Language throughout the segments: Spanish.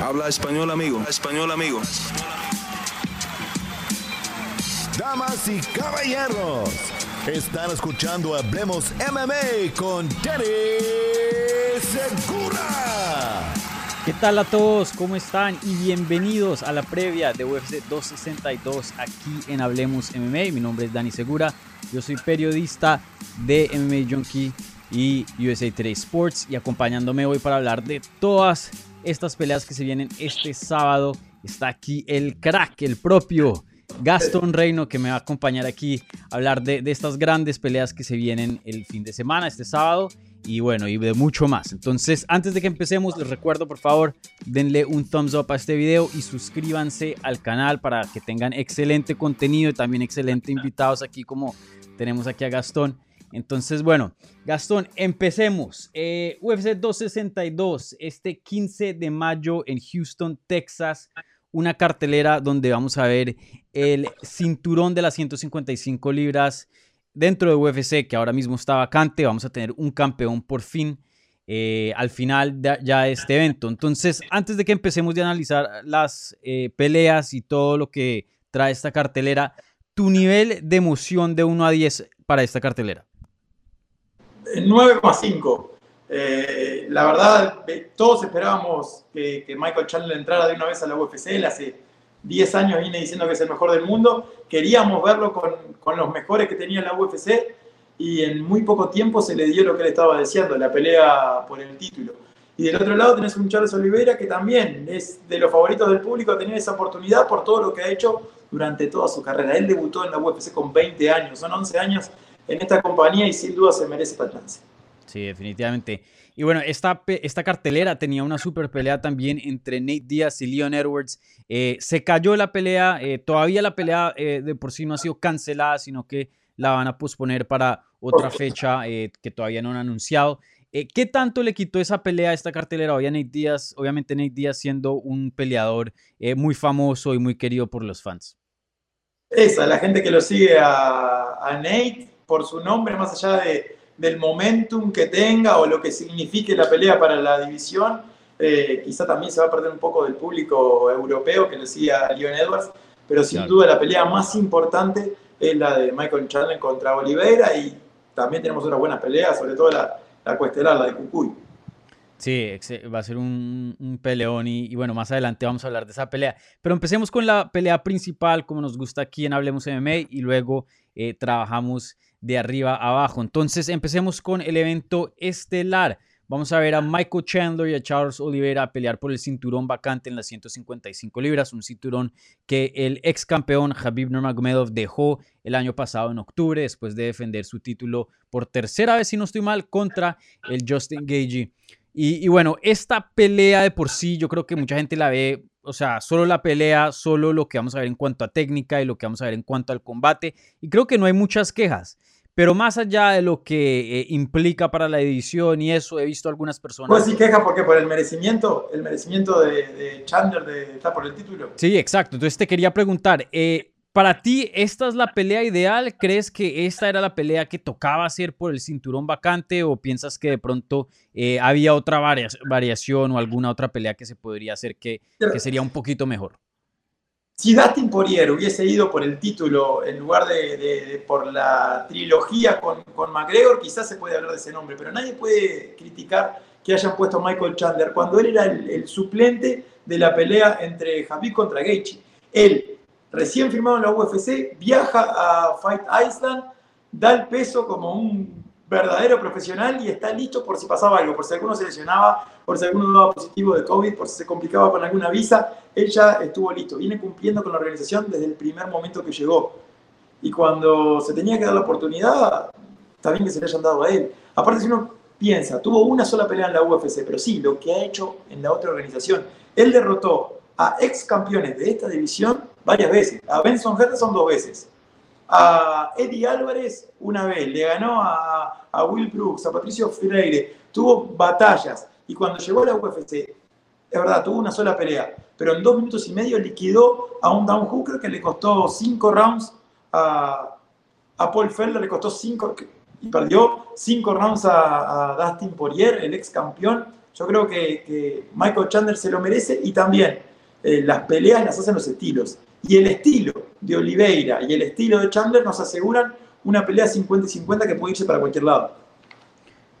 Habla español, amigo. español, amigo. Damas y caballeros, están escuchando Hablemos MMA con Danny Segura. ¿Qué tal a todos? ¿Cómo están? Y bienvenidos a la previa de UFC 262 aquí en Hablemos MMA. Mi nombre es Dani Segura. Yo soy periodista de MMA Junkie y USA Today Sports y acompañándome hoy para hablar de todas estas peleas que se vienen este sábado. Está aquí el crack, el propio Gaston Reino, que me va a acompañar aquí a hablar de, estas grandes peleas que se vienen el fin de semana, este sábado. Y bueno, y de mucho más. Entonces, antes de que empecemos, les recuerdo, por favor, denle un thumbs up a este video y suscríbanse al canal para que tengan excelente contenido y también excelente invitados aquí como tenemos aquí a Gastón. Entonces, bueno, Gastón, empecemos. Eh, UFC 262, este 15 de mayo en Houston, Texas. Una cartelera donde vamos a ver el cinturón de las 155 libras dentro de UFC, que ahora mismo está vacante. Vamos a tener un campeón por fin. Eh, al final de ya este evento. Entonces, antes de que empecemos de analizar las eh, peleas y todo lo que trae esta cartelera, tu nivel de emoción de 1 a 10 para esta cartelera. 9,5. Eh, la verdad, todos esperábamos que, Michael Chandler entrara de una vez a la UFC. Él hace 10 años viene diciendo que es el mejor del mundo. Queríamos verlo con, con, los mejores que tenía la UFC y en muy poco tiempo se le dio lo que él estaba deseando, la pelea por el título. Y del otro lado tenés un Charles Oliveira que también es de los favoritos del público a tener esa oportunidad por todo lo que ha hecho durante toda su carrera. Él debutó en la UFC con 20 años, son 11 años en esta compañía y sin duda se merece esta chance. Sí, definitivamente. Y bueno, esta, esta cartelera tenía una super pelea también entre Nate Diaz y Leon Edwards. Eh, se cayó la pelea, eh, todavía la pelea eh, de por sí no ha sido cancelada, sino que la van a posponer para otra fecha que todavía no han anunciado. ¿Qué tanto le quitó esa pelea a esta cartelera a Nate Diaz? Obviamente Nate Diaz siendo un peleador muy famoso y muy querido por los fans. Esa, la gente que lo sigue a, a Nate por su nombre, más allá de, del momentum que tenga o lo que signifique la pelea para la división, eh, quizá también se va a perder un poco del público europeo que le sigue a Leon Edwards, pero sin duda la pelea más importante es la de Michael Chandler contra Oliveira y también tenemos otras buenas peleas, sobre todo la, la cuestelar, la de Cucuy. Sí, va a ser un, peleón y, y, bueno, más adelante vamos a hablar de esa pelea. Pero empecemos con la pelea principal, como nos gusta aquí en Hablemos MMA, y luego eh, trabajamos de arriba a abajo. Entonces empecemos con el evento estelar. Vamos a ver a Michael Chandler y a Charles Oliveira pelear por el cinturón vacante en las 155 libras, un cinturón que el ex campeón Habib Nurmagomedov dejó el año pasado en octubre después de defender su título por tercera vez, si no estoy mal, contra el Justin Gagey. Y, y bueno, esta pelea de por sí yo creo que mucha gente la ve o sea, solo la pelea, solo lo que vamos a ver en cuanto a técnica y lo que vamos a ver en cuanto al combate. Y creo que no hay muchas quejas. Pero más allá de lo que eh, implica para la edición y eso, he visto algunas personas. Pues sí queja porque por el merecimiento, el merecimiento de, Chandler de estar por el título. Sí, exacto. Entonces te quería preguntar, eh, para ti, ¿esta es la pelea ideal? ¿Crees que esta era la pelea que tocaba hacer por el cinturón vacante o piensas que de pronto eh, había otra variación o alguna otra pelea que se podría hacer que, que sería un poquito mejor? Si Dustin Poirier hubiese ido por el título en lugar de, por la trilogía con, con, McGregor, quizás se puede hablar de ese nombre, pero nadie puede criticar que hayan puesto a Michael Chandler cuando él era el, suplente de la pelea entre Javi contra Gaethje. Él, recién firmado en la UFC, viaja a Fight Island, da el peso como un verdadero profesional y está listo por si pasaba algo, por si alguno se lesionaba, por si alguno daba positivo de COVID, por si se complicaba con alguna visa, él ya estuvo listo, viene cumpliendo con la organización desde el primer momento que llegó. Y cuando se tenía que dar la oportunidad, está bien que se le hayan dado a él. Aparte, si uno piensa, tuvo una sola pelea en la UFC, pero sí, lo que ha hecho en la otra organización. Él derrotó a ex campeones de esta división varias veces, a Benson Henderson dos veces, a Eddie Álvarez una vez, le ganó a, a Will Brooks, a Patricio Freire, tuvo batallas. Y cuando llegó a la UFC, es verdad, tuvo una sola pelea, pero en dos minutos y medio liquidó a un down hooker que le costó cinco rounds a, a Paul Felder, le costó cinco y perdió cinco rounds a, Dustin Poirier, el ex campeón. Yo creo que, Michael Chandler se lo merece y también eh, las peleas las hacen los estilos. Y el estilo de Oliveira y el estilo de Chandler nos aseguran una pelea 50 y 50 que puede irse para cualquier lado.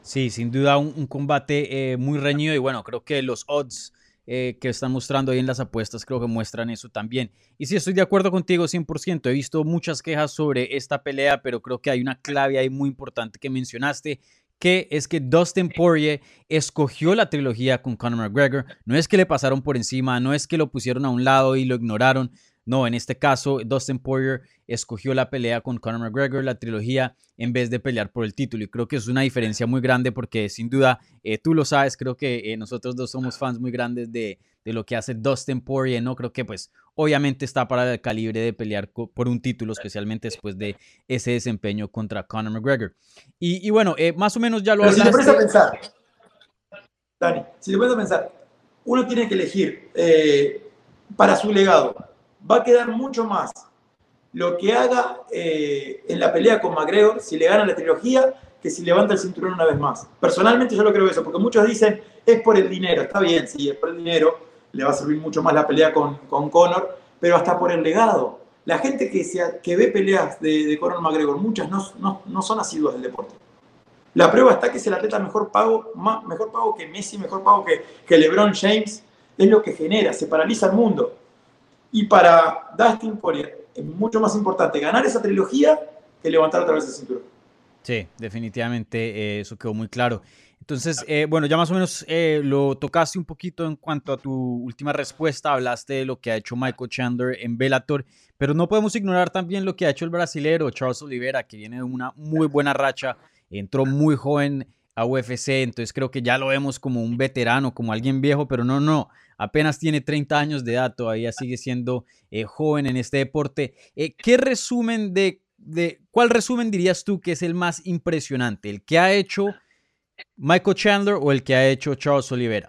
Sí, sin duda un, combate eh, muy reñido y bueno, creo que los odds eh, que están mostrando ahí en las apuestas creo que muestran eso también. Y sí, estoy de acuerdo contigo 100%. He visto muchas quejas sobre esta pelea, pero creo que hay una clave ahí muy importante que mencionaste, que es que Dustin Poirier escogió la trilogía con Conor McGregor. No es que le pasaron por encima, no es que lo pusieron a un lado y lo ignoraron, no, en este caso, Dustin Poirier escogió la pelea con Conor McGregor, la trilogía, en vez de pelear por el título. Y creo que es una diferencia muy grande porque sin duda, eh, tú lo sabes, creo que eh, nosotros dos somos fans muy grandes de, lo que hace Dustin Poirier, ¿no? Creo que pues obviamente está para el calibre de pelear por un título, especialmente después de ese desempeño contra Conor McGregor. Y, bueno, eh, más o menos ya lo hablaste. Si te pones a pensar, Dani, si te pones a pensar, uno tiene que elegir para su legado va a quedar mucho más lo que haga eh, en la pelea con McGregor, si le gana la trilogía, que si levanta el cinturón una vez más. Personalmente yo lo creo eso, porque muchos dicen, es por el dinero, está bien, sí, es por el dinero, le va a servir mucho más la pelea con, con Conor, pero hasta por el legado. La gente que, que ve peleas de, de Conor McGregor, muchas no, no, son asiduas del deporte. La prueba está que es el atleta mejor pago, más, mejor pago que Messi, mejor pago que, que LeBron James, es lo que genera, se paraliza el mundo. Y para Dustin Poirier es mucho más importante ganar esa trilogía que levantar otra vez el cinturón. Sí, definitivamente eh, eso quedó muy claro. Entonces, eh, bueno, ya más o menos eh, lo tocaste un poquito en cuanto a tu última respuesta, hablaste de lo que ha hecho Michael Chandler en Bellator, pero no podemos ignorar también lo que ha hecho el brasilero Charles Oliveira, que viene de una muy buena racha, entró muy joven a UFC, entonces creo que ya lo vemos como un veterano, como alguien viejo, pero no, no, apenas tiene 30 años de edad, todavía sigue siendo eh, joven en este deporte. Eh, ¿Qué resumen de, de, cuál resumen dirías tú que es el más impresionante? ¿El que ha hecho Michael Chandler o el que ha hecho Charles Oliveira?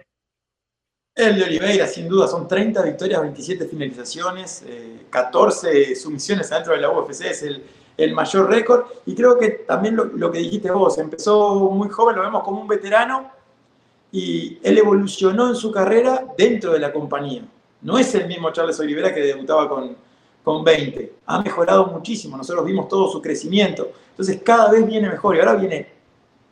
El de Oliveira, sin duda, son 30 victorias, 27 finalizaciones, 14 eh, sumisiones dentro de la UFC, es el, el mayor récord. Y creo que también lo, lo, que dijiste vos, empezó muy joven, lo vemos como un veterano, y él evolucionó en su carrera dentro de la compañía. No es el mismo Charles Oliveira que debutaba con, con 20. Ha mejorado muchísimo, nosotros vimos todo su crecimiento. Entonces cada vez viene mejor y ahora viene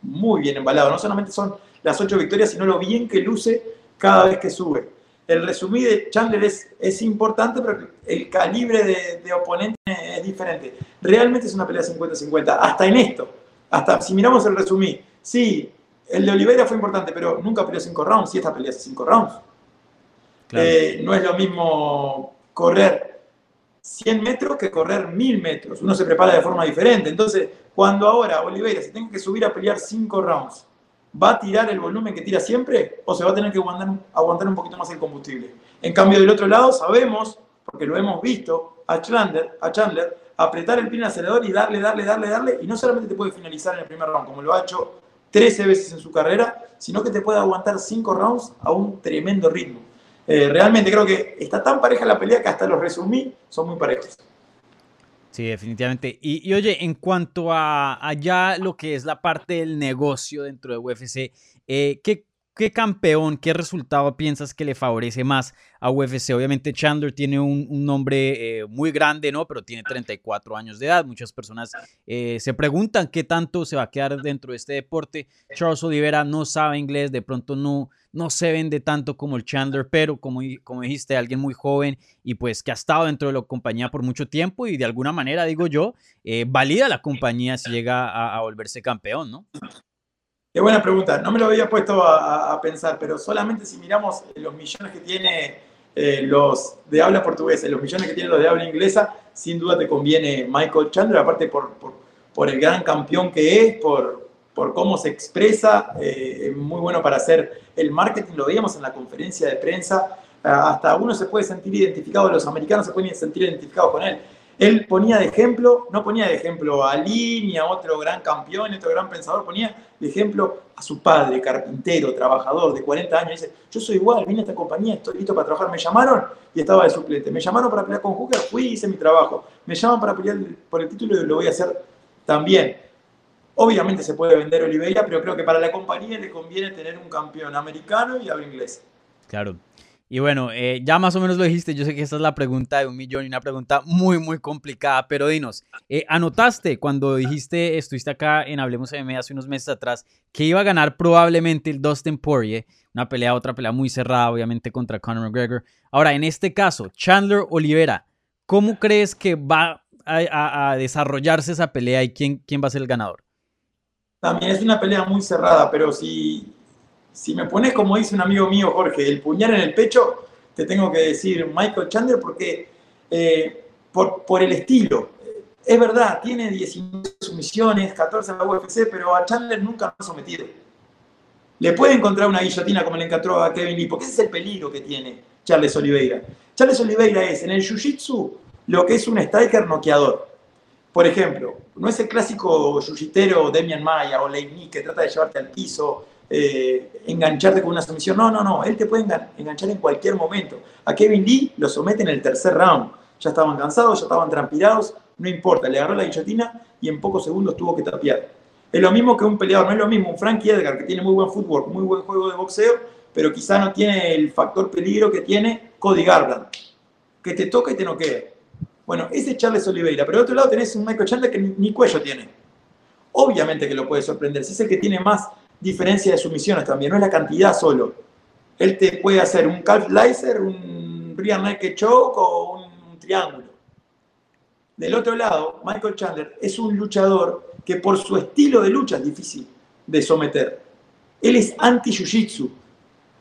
muy bien embalado. No solamente son las ocho victorias, sino lo bien que luce cada vez que sube. El resumí de Chandler es, es importante, pero el calibre de, de oponente es diferente. Realmente es una pelea 50-50, hasta en esto. Hasta si miramos el resumí, sí, el de Oliveira fue importante, pero nunca peleó cinco rounds, y esta pelea hace cinco rounds. Eh, no es lo mismo correr 100 metros que correr 1000 metros. Uno se prepara de forma diferente. Entonces, cuando ahora Oliveira se tenga que subir a pelear cinco rounds, ¿va a tirar el volumen que tira siempre o se va a tener que aguantar, un poquito más el combustible? En cambio, del otro lado, sabemos, porque lo hemos visto, a Chandler, a Chandler apretar el el acelerador y darle, darle, darle, darle, y no solamente te puede finalizar en el primer round, como lo ha hecho 13 veces en su carrera, sino que te puede aguantar 5 rounds a un tremendo ritmo. Eh, realmente creo que está tan pareja la pelea que hasta los resumí, son muy parejos. Sí, definitivamente. Y, oye, en cuanto a allá lo que es la parte del negocio dentro de UFC, eh, ¿qué, ¿qué, campeón, qué resultado piensas que le favorece más a UFC? Obviamente Chandler tiene un, nombre eh, muy grande, ¿no? Pero tiene 34 años de edad. Muchas personas eh, se preguntan qué tanto se va a quedar dentro de este deporte. Charles Oliveira no sabe inglés, de pronto no, no se vende tanto como el Chandler, pero como, como dijiste, alguien muy joven y pues que ha estado dentro de la compañía por mucho tiempo y de alguna manera, digo yo, eh, valida la compañía si llega a, a volverse campeón, ¿no? Qué buena pregunta. No me lo había puesto a, pensar, pero solamente si miramos los millones que tiene eh, los de habla portuguesa, los millones que tienen los de habla inglesa, sin duda te conviene Michael Chandler, aparte por, el gran campeón que es, por, cómo se expresa, eh, es muy bueno para hacer el marketing, lo veíamos en la conferencia de prensa, hasta uno se puede sentir identificado, los americanos se pueden sentir identificados con él. Él ponía de ejemplo, no ponía de ejemplo a Ali ni a otro gran campeón, otro gran pensador, ponía de ejemplo a su padre, carpintero, trabajador de 40 años. Dice, yo soy igual, vine a esta compañía, estoy listo para trabajar. Me llamaron y estaba de suplente. Me llamaron para pelear con Hooker, fui y hice mi trabajo. Me llaman para pelear por el título y lo voy a hacer también. Obviamente se puede vender Oliveira, pero creo que para la compañía le conviene tener un campeón americano y habla inglés. Claro. Y bueno, eh, ya más o menos lo dijiste, yo sé que esta es la pregunta de un millón y una pregunta muy, muy complicada, pero dinos, eh, ¿anotaste cuando dijiste, estuviste acá en Hablemos MMA hace unos meses atrás, que iba a ganar probablemente el Dustin Poirier, una pelea, otra pelea muy cerrada, obviamente, contra Conor McGregor? Ahora, en este caso, Chandler Olivera, ¿cómo crees que va a, desarrollarse esa pelea y quién, quién va a ser el ganador? También es una pelea muy cerrada, pero si si me pones, como dice un amigo mío, Jorge, el puñal en el pecho, te tengo que decir Michael Chandler porque eh, por, por, el estilo. Es verdad, tiene 19 sumisiones, 14 en la UFC, pero a Chandler nunca lo ha sometido. Le puede encontrar una guillotina como le encontró a Kevin Lee, porque ese es el peligro que tiene Charles Oliveira. Charles Oliveira es en el Jiu-Jitsu lo que es un striker noqueador. Por ejemplo, no es el clásico jiu-jitero Demian Maya o Leigny que trata de llevarte al piso eh, engancharte con una sumisión. No, no, no. Él te puede enganchar en cualquier momento. A Kevin Lee lo somete en el tercer round. Ya estaban cansados, ya estaban transpirados. No importa. Le agarró la guillotina y en pocos segundos tuvo que tapiar. Es lo mismo que un peleador. No es lo mismo un Frankie Edgar que tiene muy buen fútbol, muy buen juego de boxeo, pero quizá no tiene el factor peligro que tiene Cody Garbrandt. Que te toca y te noquea. Bueno, ese es Charles Oliveira. Pero de otro lado tenés un Michael Chandler que ni cuello tiene. Obviamente que lo puede sorprender. Si es el que tiene más diferencia de sumisiones también, no es la cantidad solo. Él te puede hacer un calf laser, un rear naked choke o un, triángulo. Del otro lado, Michael Chandler es un luchador que por su estilo de lucha es difícil de someter. Él es anti-jiu-jitsu.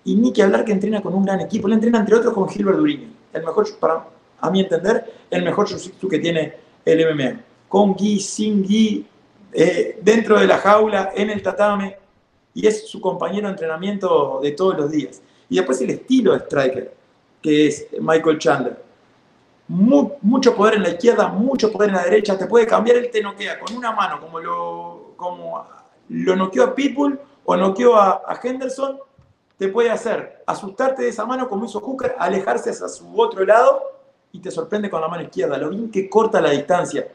Y ni que hablar que entrena con un gran equipo. Él entrena entre otros con Gilbert Durini. El mejor, para a mi entender, el mejor jiu-jitsu que tiene el MMA. Con gi, sin gi, eh, dentro de la jaula, en el tatame y es su compañero de entrenamiento de todos los días. Y después el estilo de striker, que es Michael Chandler. mucho poder en la izquierda, mucho poder en la derecha, te puede cambiar, él te noquea con una mano, como lo, como lo noqueó a People o noqueó a, a Henderson, te puede hacer asustarte de esa mano como hizo Hooker, alejarse hacia su otro lado y te sorprende con la mano izquierda, lo bien que corta la distancia.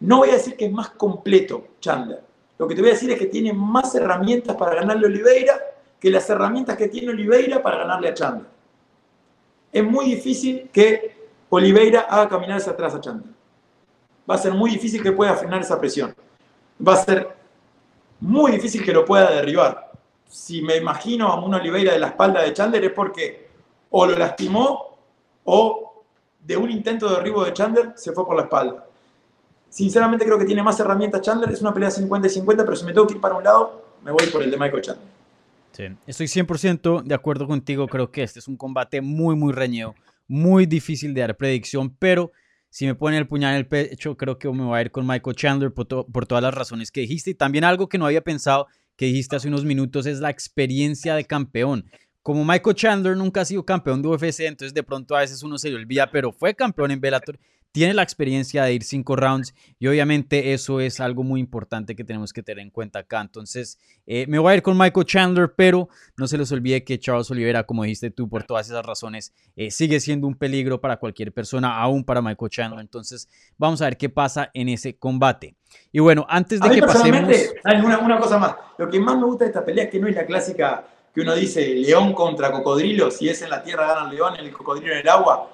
No voy a decir que es más completo Chandler, lo que te voy a decir es que tiene más herramientas para ganarle a Oliveira que las herramientas que tiene Oliveira para ganarle a Chandler. Es muy difícil que Oliveira haga caminar hacia atrás a Chandler. Va a ser muy difícil que pueda frenar esa presión. Va a ser muy difícil que lo pueda derribar. Si me imagino a un Oliveira de la espalda de Chandler es porque o lo lastimó o de un intento de derribo de Chandler se fue por la espalda. Sinceramente creo que tiene más herramientas Chandler. Es una pelea 50 y 50, pero si me tengo que ir para un lado, me voy por el de Michael Chandler. Sí, estoy 100% de acuerdo contigo. Creo que este es un combate muy, muy reñido, muy difícil de dar predicción, pero si me pone el puñal en el pecho, creo que me voy a ir con Michael Chandler por, por todas las razones que dijiste. Y también algo que no había pensado que dijiste hace unos minutos es la experiencia de campeón. Como Michael Chandler nunca ha sido campeón de UFC, entonces de pronto a veces uno se le olvida, pero fue campeón en Bellator tiene la experiencia de ir cinco rounds y obviamente eso es algo muy importante que tenemos que tener en cuenta acá. Entonces, eh, me voy a ir con Michael Chandler, pero no se les olvide que Charles Oliveira, como dijiste tú, por todas esas razones, eh, sigue siendo un peligro para cualquier persona, aún para Michael Chandler. Entonces, vamos a ver qué pasa en ese combate. Y bueno, antes de que pasemos... Una, una cosa más, lo que más me gusta de esta pelea es que no es la clásica que uno dice león contra cocodrilo, si es en la tierra gana el león, el cocodrilo en el agua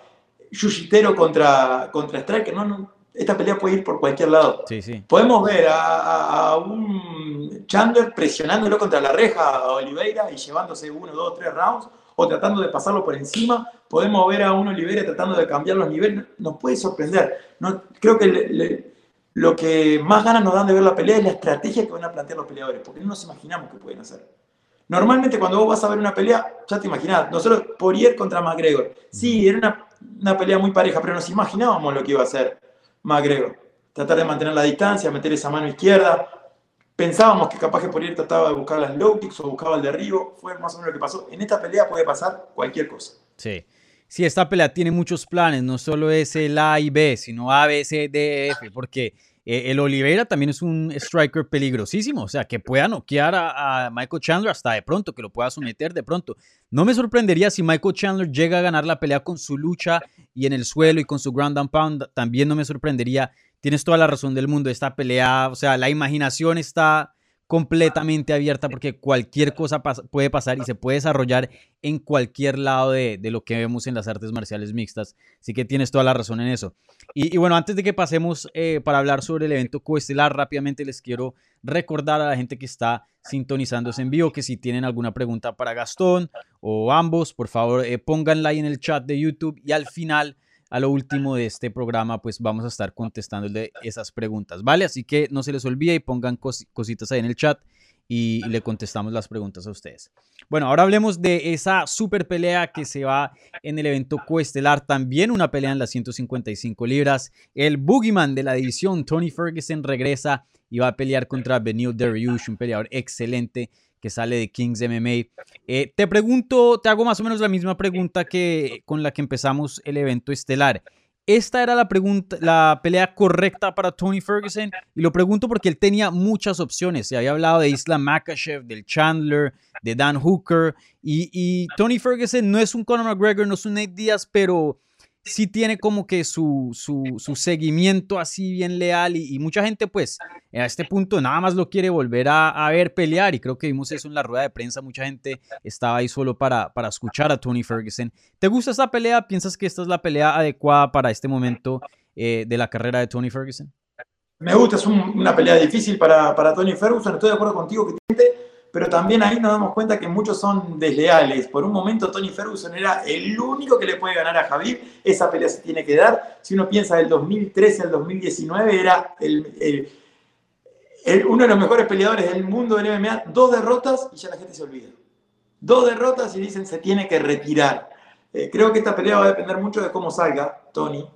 Yujitero contra, contra Striker, no, no, esta pelea puede ir por cualquier lado. Sí, sí. Podemos ver a, un Chandler presionándolo contra la reja a Oliveira y llevándose uno, dos, tres rounds, o tratando de pasarlo por encima. Podemos ver a un Oliveira tratando de cambiar los niveles. Nos puede sorprender. No, creo que lo que más ganas nos dan de ver la pelea es la estrategia que van a plantear los peleadores, porque no nos imaginamos qué pueden hacer. Normalmente cuando vos vas a ver una pelea, ya te imaginás, nosotros Poirier contra McGregor. Sí, era una una pelea muy pareja, pero nos imaginábamos lo que iba a hacer McGregor. Tratar de mantener la distancia, meter esa mano izquierda. Pensábamos que capaz que por ir trataba de buscar las low kicks o buscaba el derribo. Fue más o menos lo que pasó. En esta pelea puede pasar cualquier cosa. Sí. Sí, esta pelea tiene muchos planes, no solo es el A y B, sino A, B, C, D, F, porque eh, el Oliveira también es un striker peligrosísimo, o sea, que pueda noquear a, Michael Chandler hasta de pronto, que lo pueda someter de pronto. No me sorprendería si Michael Chandler llega a ganar la pelea con su lucha y en el suelo y con su ground and pound. También no me sorprendería tienes toda la razón del mundo. Esta pelea, o sea, la imaginación está completamente abierta porque cualquier cosa puede pasar y se puede desarrollar en cualquier lado de, lo que vemos en las artes marciales mixtas. Así que tienes toda la razón en eso. Y, bueno, antes de que pasemos eh, para hablar sobre el evento coestelar, rápidamente les quiero recordar a la gente que está sintonizándose en vivo que si tienen alguna pregunta para Gastón o ambos, por favor eh, pónganla ahí en el chat de YouTube y al final a lo último de este programa, pues vamos a estar contestándole esas preguntas, ¿vale? Así que no se les olvide y pongan cositas ahí en el chat y, le contestamos las preguntas a ustedes. Bueno, ahora hablemos de esa super pelea que se va en el evento coestelar, también una pelea en las 155 libras. El boogeyman de la división, Tony Ferguson, regresa y va a pelear contra Benil Dariush, un peleador excelente que sale de Kings MMA. Eh, te pregunto, te hago más o menos la misma pregunta que con la que empezamos el evento estelar. Esta era la pregunta, la pelea correcta para Tony Ferguson y lo pregunto porque él tenía muchas opciones. Se había hablado de Isla Makashev, del Chandler, de Dan Hooker y, y Tony Ferguson no es un Conor McGregor, no es un Nate Diaz, pero sí tiene como que su, su, seguimiento así bien leal y, mucha gente pues a este punto nada más lo quiere volver a, ver pelear y creo que vimos eso en la rueda de prensa, mucha gente estaba ahí solo para, para escuchar a Tony Ferguson. ¿Te gusta esta pelea? ¿Piensas que esta es la pelea adecuada para este momento eh, de la carrera de Tony Ferguson? Me gusta, es una pelea difícil para, para Tony Ferguson, estoy de acuerdo contigo que pero también ahí nos damos cuenta que muchos son desleales. Por un momento Tony Ferguson era el único que le puede ganar a Javier, esa pelea se tiene que dar. Si uno piensa del 2013 al 2019, era el, uno de los mejores peleadores del mundo del MMA, dos derrotas y ya la gente se olvida. Dos derrotas y dicen se tiene que retirar. Eh, creo que esta pelea va a depender mucho de cómo salga Tony,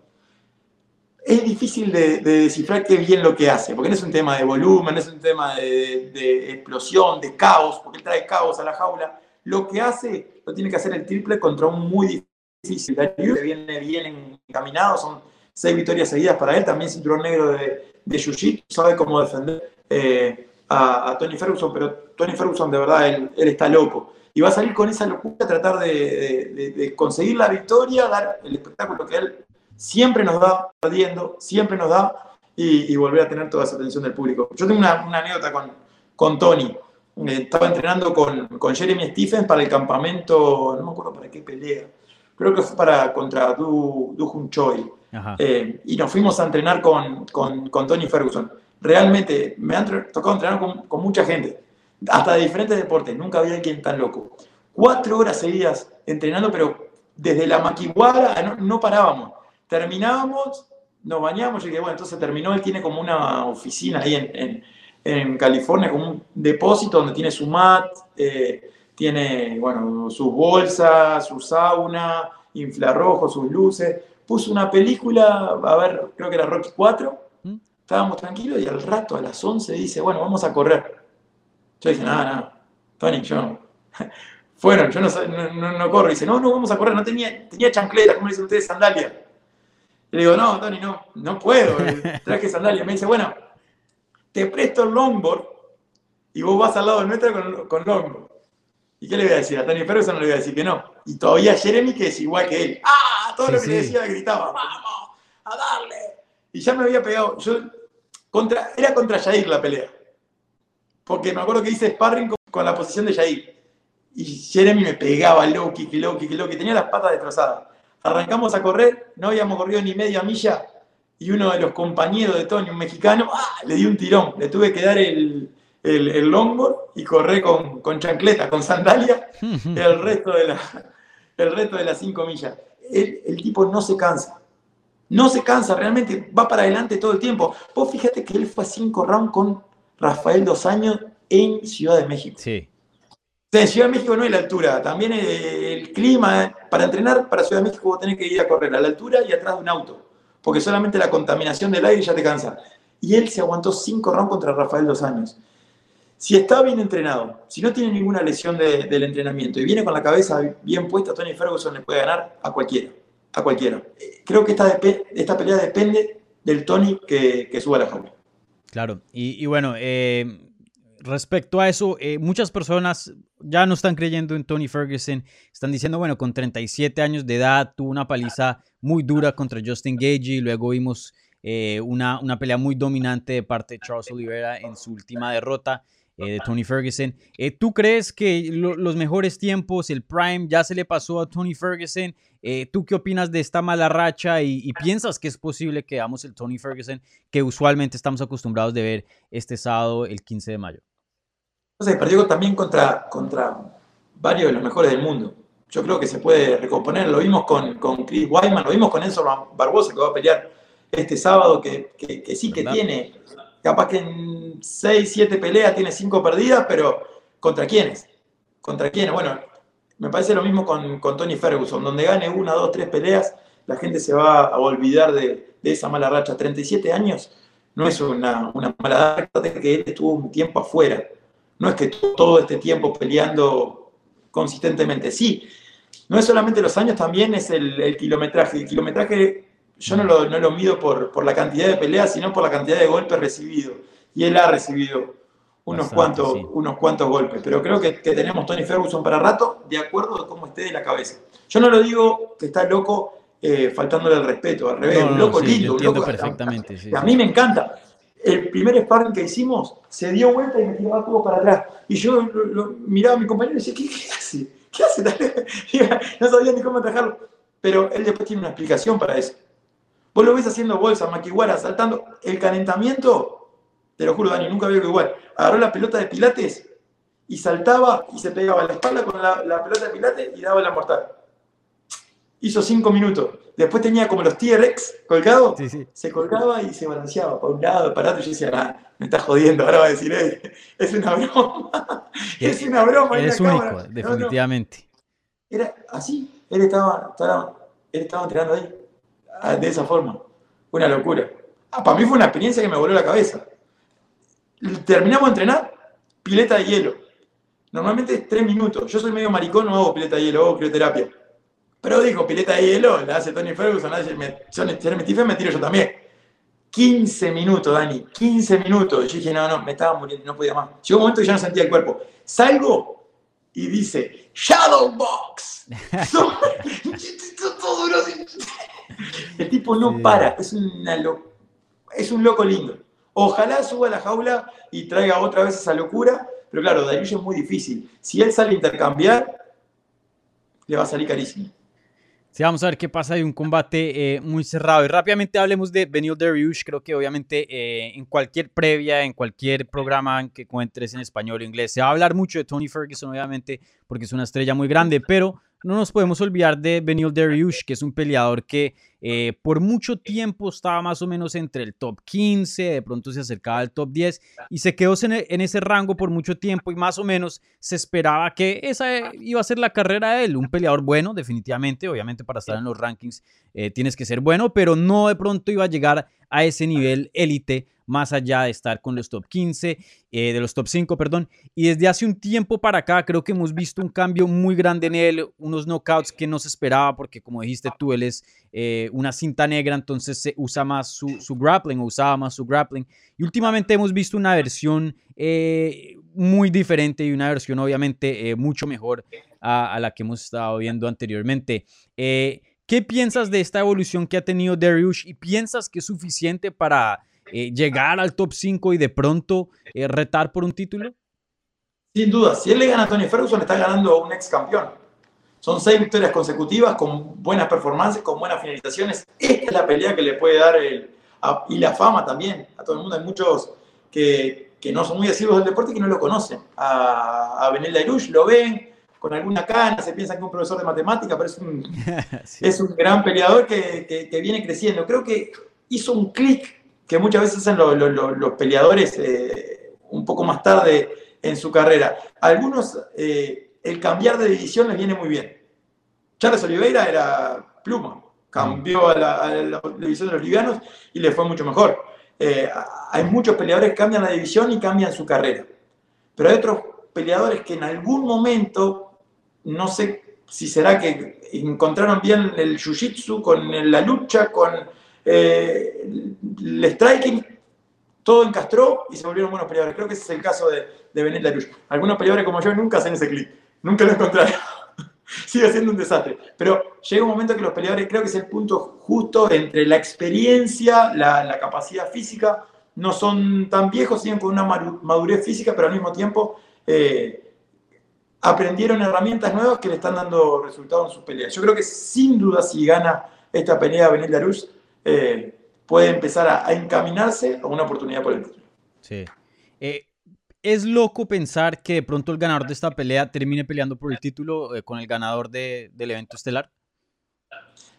es difícil de, descifrar qué bien lo que hace, porque no es un tema de volumen, no es un tema de, explosión, de caos, porque él trae caos a la jaula. Lo que hace lo tiene que hacer el triple contra un muy difícil. que viene bien encaminado, son seis victorias seguidas para él, también cinturón negro de, de jiu sabe cómo defender eh, a, Tony Ferguson, pero Tony Ferguson de verdad, él, está loco. Y va a salir con esa locura a tratar de conseguir la victoria, dar el espectáculo que él siempre nos da, perdiendo, siempre nos da y, volver a tener toda esa atención del público. Yo tengo una, anécdota con, con Tony. Eh, estaba entrenando con, con, Jeremy Stephens para el campamento, no me acuerdo para qué pelea, creo que fue para contra Du, du Choi. Eh, y nos fuimos a entrenar con, con, con, Tony Ferguson. Realmente me han tocado entrenar con, con, mucha gente, hasta de diferentes deportes, nunca había alguien tan loco. Cuatro horas seguidas entrenando, pero desde la maquiguara no, no parábamos Terminábamos, nos bañamos y que bueno, entonces terminó, él tiene como una oficina ahí en, en, California, como un depósito donde tiene su mat, eh, tiene, bueno, sus bolsas, su sauna, infrarrojos, sus luces. Puso una película, a ver, creo que era Rocky 4, ¿Mm? estábamos tranquilos y al rato, a las 11, dice, bueno, vamos a correr. Yo dije, nada, nada, Tony, yo no. Fueron, yo no, no, no, corro. dice, no, no, vamos a correr, no tenía, tenía chancleta, como dicen ustedes, sandalia le digo, no, Tony, no, no puedo. Traje sandalias. Me dice, bueno, te presto el longboard y vos vas al lado nuestro con, con longboard. ¿Y qué le voy a decir? A Tony Ferguson no le voy a decir que no. Y todavía Jeremy, que es igual que él. ¡Ah! Todo lo que le decía gritaba, ¡vamos! ¡A darle! Y ya me había pegado. Yo, contra, era contra Jair la pelea. Porque me acuerdo que hice sparring con, la posición de Jair. Y Jeremy me pegaba low kick, low kick, low kick. Tenía las patas destrozadas. Arrancamos a correr, no habíamos corrido ni media milla y uno de los compañeros de Tony, un mexicano, ¡ah! le dio un tirón. Le tuve que dar el, el, longboard y correr con, con chancleta, con sandalia, el resto de, la, el resto de las cinco millas. El, tipo no se cansa. No se cansa, realmente va para adelante todo el tiempo. Vos fíjate que él fue a cinco rounds con Rafael Dos Años en Ciudad de México. Sí. En Ciudad de México no es la altura, también el clima. Para entrenar para Ciudad de México vos tenés que ir a correr a la altura y atrás de un auto, porque solamente la contaminación del aire ya te cansa. Y él se aguantó cinco rounds contra Rafael dos años. Si está bien entrenado, si no tiene ninguna lesión del entrenamiento y viene con la cabeza bien puesta, Tony Ferguson le puede ganar a cualquiera. A cualquiera. Creo que esta, esta pelea depende del Tony que, suba a la jaula. Claro, y, bueno, eh, respecto a eso, eh, muchas personas ya no están creyendo en Tony Ferguson. Están diciendo, bueno, con 37 años de edad tuvo una paliza muy dura contra Justin Gagey. Luego vimos eh, una, una pelea muy dominante de parte de Charles Oliveira en su última derrota. de Tony Ferguson. ¿Tú crees que los mejores tiempos, el prime, ya se le pasó a Tony Ferguson? ¿Tú qué opinas de esta mala racha y, piensas que es posible que veamos el Tony Ferguson que usualmente estamos acostumbrados de ver este sábado, el 15 de mayo? Se perdió también contra, contra varios de los mejores del mundo. Yo creo que se puede recomponer. Lo vimos con, con Chris Wyman, lo vimos con Enzo Barbosa, que va a pelear este sábado, que, que, sí que tiene, capaz que en 6, 7 peleas tiene 5 perdidas, pero ¿contra quiénes? ¿Contra quiénes? Bueno, me parece lo mismo con, con Tony Ferguson, donde gane una, dos, tres peleas, la gente se va a olvidar de, de esa mala racha. 37 años no es una, una mala racha, que él estuvo un tiempo afuera no es que todo este tiempo peleando consistentemente. Sí, no es solamente los años, también es el, kilometraje. El kilometraje yo no lo, no lo mido por, por, la cantidad de peleas, sino por la cantidad de golpes recibidos. Y él ha recibido unos, cuantos, unos cuantos golpes. Pero creo que, que, tenemos Tony Ferguson para rato, de acuerdo a cómo esté de la cabeza. Yo no lo digo que está loco eh, faltándole el respeto, al revés, un loco lindo. loco, perfectamente. a mí me encanta el primer sparring que hicimos, se dio vuelta y me tiraba todo para atrás. Y yo miraba a mi compañero y decía, ¿qué, hace? ¿Qué hace? no sabía ni cómo atajarlo. Pero él después tiene una explicación para eso. Vos lo ves haciendo bolsa, maquiguara, saltando. El calentamiento, te lo juro, Dani, nunca veo que igual. Agarró la pelota de pilates y saltaba y se pegaba la espalda con la, la pelota de pilates y daba la mortal hizo cinco minutos. Después tenía como los T-Rex colgados, se colgaba y se balanceaba para un lado, para otro. Y yo decía, ah, me está jodiendo, ahora va a decir, es una broma. es una broma. Es único, definitivamente. Era así, él estaba, estaba, él estaba entrenando ahí, ah, de esa forma. Una locura. Ah, para mí fue una experiencia que me voló la cabeza. Terminamos de entrenar, pileta de hielo. Normalmente es tres minutos. Yo soy medio maricón, no hago pileta de hielo, hago crioterapia. Pero dijo, pileta de hielo, la hace Tony Ferguson, la hace Jeremy Tiffen, me tiro yo también. 15 minutos, Dani, 15 minutos. Yo dije, no, no, me estaba muriendo, no podía más. Llegó un momento que ya no sentía el cuerpo. Salgo y dice, Shadowbox. el tipo no para, es, una es un loco lindo. Ojalá suba a la jaula y traiga otra vez esa locura, pero claro, Darius es muy difícil. Si él sale a intercambiar, le va a salir carísimo. Sí, vamos a ver qué pasa de un combate eh, muy cerrado. Y rápidamente hablemos de Benil Dariush. Creo que obviamente eh, en cualquier previa, en cualquier programa que encuentres en español o inglés, se va a hablar mucho de Tony Ferguson, obviamente, porque es una estrella muy grande, pero no nos podemos olvidar de Benil Dariush, que es un peleador que eh, por mucho tiempo estaba más o menos entre el top 15, de pronto se acercaba al top 10 y se quedó en, ese rango por mucho tiempo y más o menos se esperaba que esa iba a ser la carrera de él. Un peleador bueno, definitivamente, obviamente para estar en los rankings eh, tienes que ser bueno, pero no de pronto iba a llegar a ese nivel élite más allá de estar con los top 15, eh, de los top 5, perdón. Y desde hace un tiempo para acá creo que hemos visto un cambio muy grande en él, unos knockouts que no se esperaba, porque como dijiste tú, él es eh, una cinta negra, entonces se usa más su, grappling o usaba más su grappling. Y últimamente hemos visto una versión eh, muy diferente y una versión obviamente mucho mejor a, la que hemos estado viendo anteriormente. ¿Qué piensas de esta evolución que ha tenido Dariush y piensas que es suficiente para eh, llegar al top 5 y de pronto eh, retar por un título? Sin duda, si él le gana a Tony Ferguson, está ganando a un ex campeón. Son seis victorias consecutivas con buenas performances, con buenas finalizaciones. Esta es la pelea que le puede dar el, y la fama también a todo el mundo. Hay muchos que, que no son muy asiduos del deporte y que no lo conocen. A, a Benel Dairush lo ven con alguna cana, se piensa que es un profesor de matemática, pero es un, es un gran peleador que, que, que, viene creciendo. Creo que hizo un clic que muchas veces hacen los peleadores eh, un poco más tarde en su carrera. algunos eh, el cambiar de división les viene muy bien. Charles Oliveira era pluma, cambió a la, división de los livianos y le fue mucho mejor. Eh, hay muchos peleadores que cambian la división y cambian su carrera. Pero hay otros peleadores que en algún momento, no sé si será que encontraron bien el jiu-jitsu con la lucha, con eh, el striking, todo encastró y se volvieron buenos peleadores. Creo que ese es el caso de, de Benet Algunos peleadores como yo nunca hacen ese clic, nunca lo encontraron. sigue siendo un desastre. Pero llega un momento que los peleadores, creo que es el punto justo entre la experiencia, la, capacidad física, no son tan viejos, siguen con una madurez física, pero al mismo tiempo eh, aprendieron herramientas nuevas que le están dando resultados en sus peleas. Yo creo que sin duda si gana esta pelea Benel Darush, eh, puede empezar a, encaminarse a una oportunidad por el título. Sí. Eh, es loco pensar que de pronto el ganador de esta pelea termine peleando por el título eh, con el ganador del evento estelar.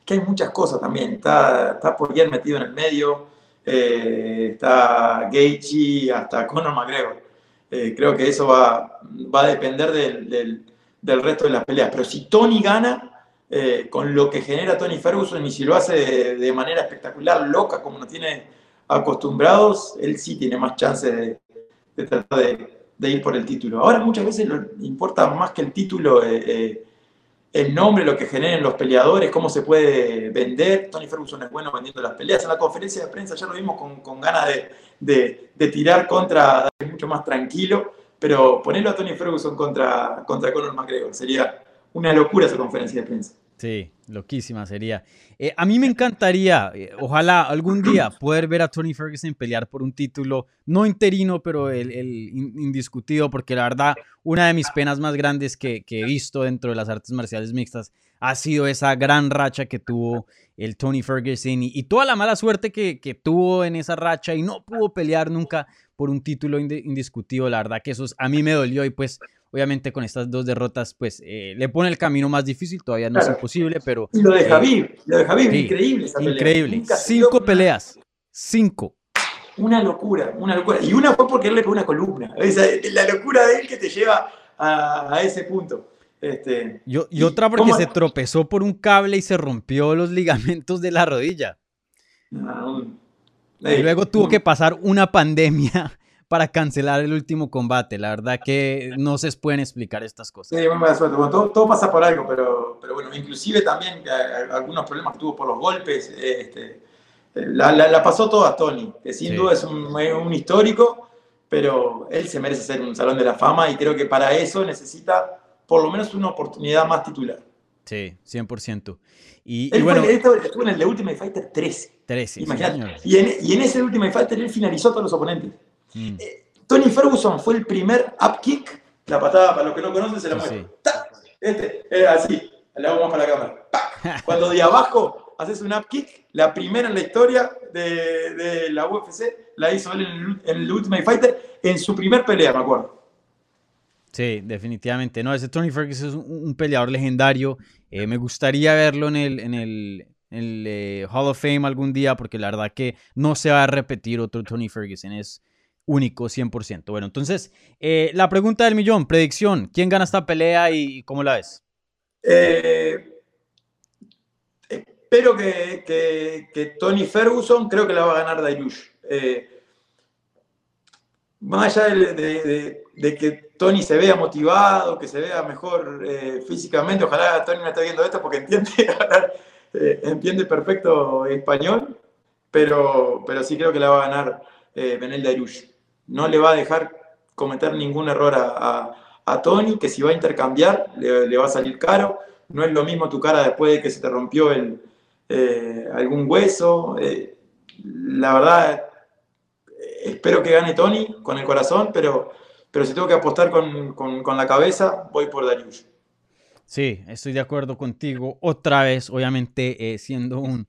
Que hay muchas cosas también. Está, está Poirier metido en el medio, eh, está Gaethje, hasta Conor McGregor. Eh, creo que eso va, va a depender del, del, resto de las peleas. Pero si Tony gana, con lo que genera Tony Ferguson y si lo hace de, de manera espectacular, loca, como nos tiene acostumbrados, él sí tiene más chances de, de tratar de, ir por el título. Ahora muchas veces lo, importa más que el título eh, eh, el nombre, lo que generen los peleadores, cómo se puede vender. Tony Ferguson es bueno vendiendo las peleas. En la conferencia de prensa ya lo vimos con, ganas de, tirar contra, mucho más tranquilo, pero ponerlo a Tony Ferguson contra, contra Conor McGregor sería una locura esa conferencia de prensa. Sí, loquísima sería. Eh, a mí me encantaría, eh, ojalá algún día, poder ver a Tony Ferguson pelear por un título, no interino, pero el, indiscutido, porque la verdad, una de mis penas más grandes que, he visto dentro de las artes marciales mixtas ha sido esa gran racha que tuvo el Tony Ferguson y, toda la mala suerte que, tuvo en esa racha y no pudo pelear nunca por un título indiscutido. La verdad que eso a mí me dolió y pues Obviamente con estas dos derrotas, pues eh, le pone el camino más difícil, todavía no es imposible, pero... Y lo de Javier, eh, lo de Javier, increíble esa Increíble, cinco peleas, cinco. Una locura, una locura. Y una fue porque él le pegó una columna. la locura de él que te lleva a, ese punto. Este, y, otra porque se tropezó por un cable y se rompió los ligamentos de la rodilla. y luego tuvo que pasar una pandemia para cancelar el último combate. La verdad que no se pueden explicar estas cosas. Sí, muy suerte. todo, pasa por algo, pero, pero bueno, inclusive también eh, algunos problemas que tuvo por los golpes. Este, la, pasó toda Tony, que sin duda es un, histórico, pero él se merece ser un salón de la fama y creo que para eso necesita por lo menos una oportunidad más titular. Sí, 100%. Y, y bueno, estuvo en el de Ultimate Fighter 13. 13, Imagínate. y, en, y en ese Ultimate Fighter él finalizó a todos los oponentes. Mm. Eh, Tony Ferguson fue el primer up kick, la patada, para los que no conocen, se la muestro. Este, eh, así, le hago más para la cámara. Cuando de abajo haces un up kick, la primera en la historia de, la UFC la hizo él en el, Ultimate Fighter en su primer pelea, me acuerdo. Sí, definitivamente. No, ese Tony Ferguson es un, peleador legendario. Eh, me gustaría verlo en el, en el, Hall of Fame algún día, porque la verdad que no se va a repetir otro Tony Ferguson. Es, único 100%. Bueno, entonces, eh, la pregunta del millón, predicción, ¿quién gana esta pelea y cómo la ves? Eh, espero que, Tony Ferguson, creo que la va a ganar Dariush. Eh, más allá de, que Tony se vea motivado, que se vea mejor físicamente, ojalá Tony me esté viendo esto porque entiende, entiende perfecto español, pero, pero sí creo que la va a ganar Benel Dariush no le va a dejar cometer ningún error a, Tony, que si va a intercambiar le, va a salir caro. No es lo mismo tu cara después de que se te rompió el, eh, algún hueso. Eh, la verdad, espero que gane Tony con el corazón, pero, pero si tengo que apostar con, la cabeza, voy por Darius. Sí, estoy de acuerdo contigo. Otra vez, obviamente, eh, siendo un,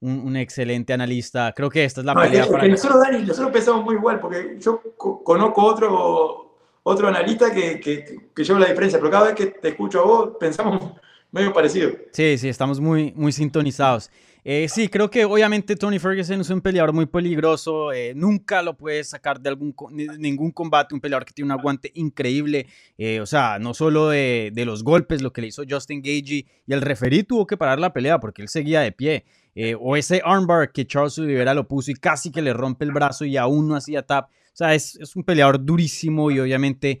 un, excelente analista. Creo que esta es la pelea para... nosotros, Dani, nosotros pensamos muy igual, porque yo conozco otro, otro analista que, que, que lleva la diferencia, pero cada vez que te escucho a vos, pensamos medio parecido. Sí, sí, estamos muy, muy sintonizados. Eh, sí, creo que obviamente Tony Ferguson es un peleador muy peligroso. Eh, nunca lo puedes sacar de algún, ningún combate. Un peleador que tiene un aguante increíble. Eh, o sea, no solo de, de, los golpes, lo que le hizo Justin Gagey. Y el referí tuvo que parar la pelea porque él seguía de pie. Eh, o ese armbar que Charles Oliveira lo puso y casi que le rompe el brazo y aún no hacía tap. O sea, es, un peleador durísimo y obviamente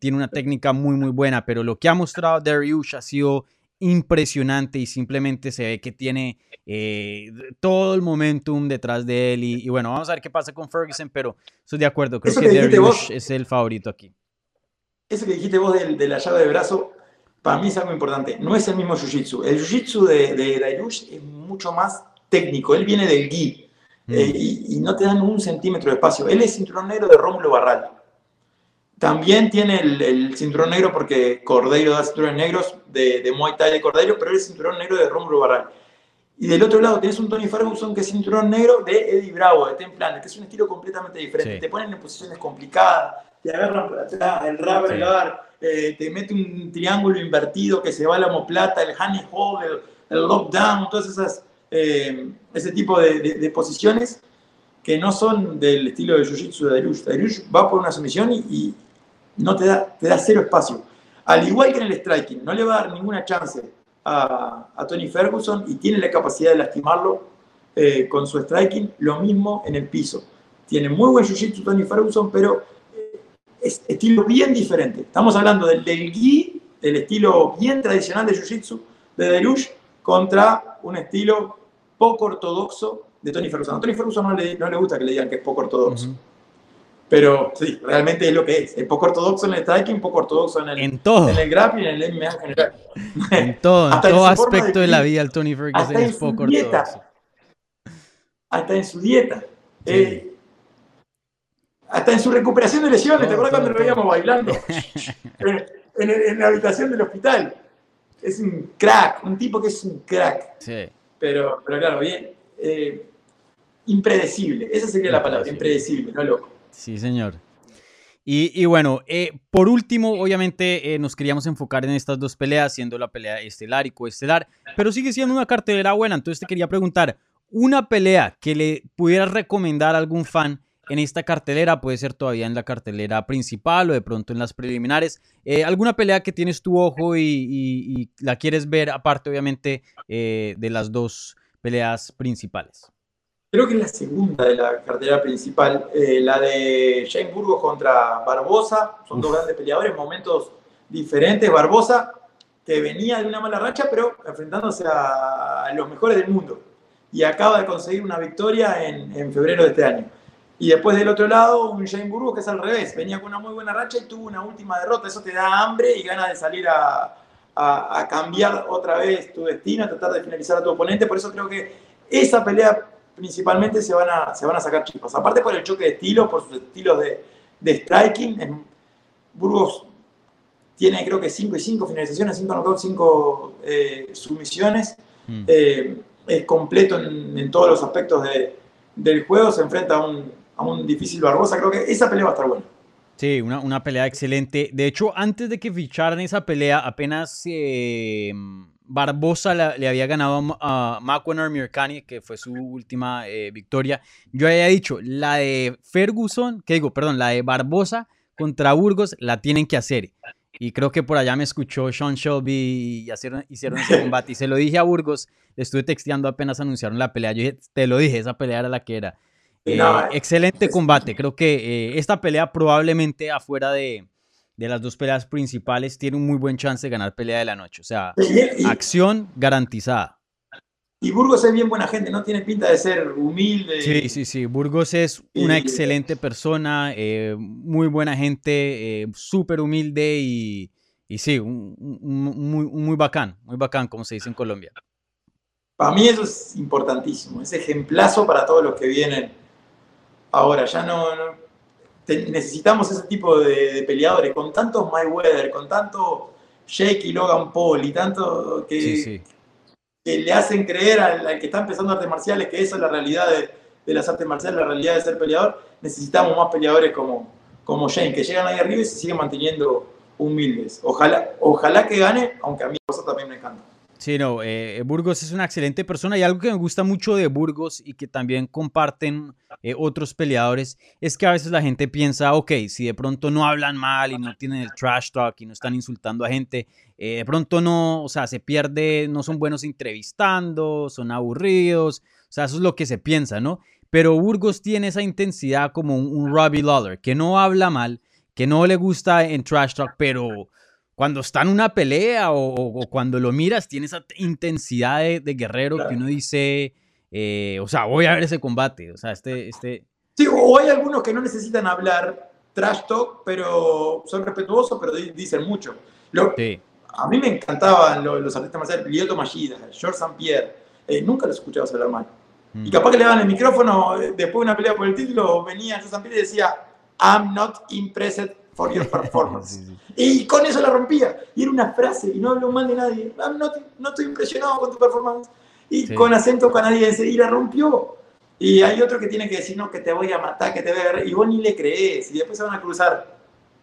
tiene una técnica muy, muy buena, pero lo que ha mostrado Dariush ha sido impresionante y simplemente se ve que tiene eh, todo el momentum detrás de él y, bueno, vamos a ver qué pasa con Ferguson, pero estoy de acuerdo, creo que, Dariush es el favorito aquí. Eso que dijiste vos de, de la llave de brazo, para mí es algo importante. No es el mismo Jiu-Jitsu. El Jiu-Jitsu de, de es mucho más técnico. Él viene del Gi mm. eh, y, y, no te dan un centímetro de espacio. Él es cinturón negro de Rómulo Barral. También tiene el, cinturón negro porque Cordeiro da cinturones negros de, de Muay Thai de Cordeiro, pero es cinturón negro de Rómulo Barral. Y del otro lado tienes un Tony Ferguson que es cinturón negro de Eddie Bravo, de Templan, que es un estilo completamente diferente. Te ponen en posiciones complicadas, te agarran por atrás, el rubber guard, eh, te mete un triángulo invertido que se va a la homoplata, el honey hold, el, lockdown, todas esas, eh, ese tipo de, posiciones que no son del estilo de Jiu-Jitsu de Dariush. Dariush va por una sumisión y, no te da, te da cero espacio. Al igual que en el striking, no le va a dar ninguna chance a, a Tony Ferguson y tiene la capacidad de lastimarlo eh, con su striking, lo mismo en el piso. Tiene muy buen jiu-jitsu Tony Ferguson, pero eh, es estilo bien diferente. Estamos hablando del, del gi, del estilo bien tradicional de jiu-jitsu de Deluge, contra un estilo poco ortodoxo de Tony Ferguson. A Tony Ferguson no le, no le gusta que le digan que es poco ortodoxo. Pero sí, realmente es lo que es. Es poco ortodoxo en el striking, poco ortodoxo en el, en todo. En el grappling y en el MMA en general. En todo, en todo aspecto de, la vida, el Tony Ferguson es poco ortodoxo. Hasta en su dieta. Eh, hasta en su recuperación de lesiones. ¿Te acuerdas cuando lo veíamos bailando? en, la habitación del hospital. Es un crack, un tipo que es un crack. Sí. Pero, pero claro, bien. Eh, impredecible. Esa sería la palabra, impredecible, no loco. Sí, señor. Y, bueno, eh, por último, obviamente eh, nos queríamos enfocar en estas dos peleas, siendo la pelea estelar y coestelar, pero sigue siendo una cartelera buena. Entonces te quería preguntar, una pelea que le pudieras recomendar a algún fan en esta cartelera, puede ser todavía en la cartelera principal o de pronto en las preliminares, eh, alguna pelea que tienes tu ojo y, la quieres ver, aparte obviamente de las dos peleas principales. Creo que es la segunda de la cartera principal, eh, la de Shane Burgos contra Barbosa. Son dos grandes peleadores, momentos diferentes. Barbosa, que venía de una mala racha, pero enfrentándose a los mejores del mundo. Y acaba de conseguir una victoria en, en febrero de este año. Y después del otro lado, un Shane Burgos que es al revés. Venía con una muy buena racha y tuvo una última derrota. Eso te da hambre y ganas de salir a, a, a cambiar otra vez tu destino, a tratar de finalizar a tu oponente. Por eso creo que esa pelea principalmente se van a, se van a sacar chispas. Aparte por el choque de estilos, por sus estilos de, de striking, Burgos tiene creo que 5 y 5 finalizaciones, 5 knockouts, 5 eh, sumisiones. Mm. Eh, es completo en, todos los aspectos de, del juego, se enfrenta a un, a un difícil Barbosa. Creo que esa pelea va a estar buena. Sí, una, una pelea excelente. De hecho, antes de que ficharan esa pelea, apenas eh, Barbosa le había ganado a Makwan Mirkani, que fue su última eh, victoria. Yo había dicho, la de Ferguson, que digo, perdón, la de Barbosa contra Burgos la tienen que hacer. Y creo que por allá me escuchó Sean Shelby y hicieron, hicieron ese combate. Y se lo dije a Burgos, le estuve texteando apenas anunciaron la pelea. Yo dije, te lo dije, esa pelea era la que era. Eh, excelente combate. Creo que eh, esta pelea probablemente afuera de, de las dos peleas principales tiene un muy buen chance de ganar pelea de la noche. O sea, acción garantizada. Y Burgos es bien buena gente, no tiene pinta de ser humilde. Sí, sí, sí. Burgos es una excelente persona, eh, muy buena gente, eh, súper humilde y, y sí, un, muy, muy bacán, muy bacán, como se dice en Colombia. Para mí eso es importantísimo, es ejemplazo para todos los que vienen ahora. Ya no necesitamos ese tipo de, peleadores, con tantos Mayweather, con tanto Jake y Logan Paul y tanto que, le hacen creer al, que está empezando artes marciales que eso es la realidad de, las artes marciales, la realidad de ser peleador, necesitamos más peleadores como, como Jane, que llegan ahí arriba y se siguen manteniendo humildes. Ojalá, ojalá que gane, aunque a mí eso también me encanta. Sí, no, eh, Burgos es una excelente persona y algo que me gusta mucho de Burgos y que también comparten eh, otros peleadores es que a veces la gente piensa, ok, si de pronto no hablan mal y no tienen el trash talk y no están insultando a gente, eh, de pronto no, o sea, se pierde, no son buenos entrevistando, son aburridos, o sea, eso es lo que se piensa, ¿no? Pero Burgos tiene esa intensidad como un, un Robbie Lawler, que no habla mal, que no le gusta en trash talk, pero cuando está en una pelea o, cuando lo miras, tiene esa intensidad de, guerrero que uno dice, eh, o sea, voy a ver ese combate. O sea, este, este... Sí, o hay algunos que no necesitan hablar trash talk, pero son respetuosos, pero dicen mucho. a mí me encantaban los, los artistas marciales, Lyoto Machida, George St. Pierre, eh, nunca los escuchaba hablar mal. Mm. Y capaz que le daban el micrófono eh, después de una pelea por el título, venía George St. Pierre y decía, I'm not impressed for your performance. Sí, sí. Y con eso la rompía. Y era una frase, y no habló mal de nadie. I'm not- no estoy impresionado con tu performance. Y Sí. con acento canadiense, y la rompió. Y hay otro que tiene que decir, no, que te voy a matar, que te voy a agarrar. Y vos ni le crees. Y después se van a cruzar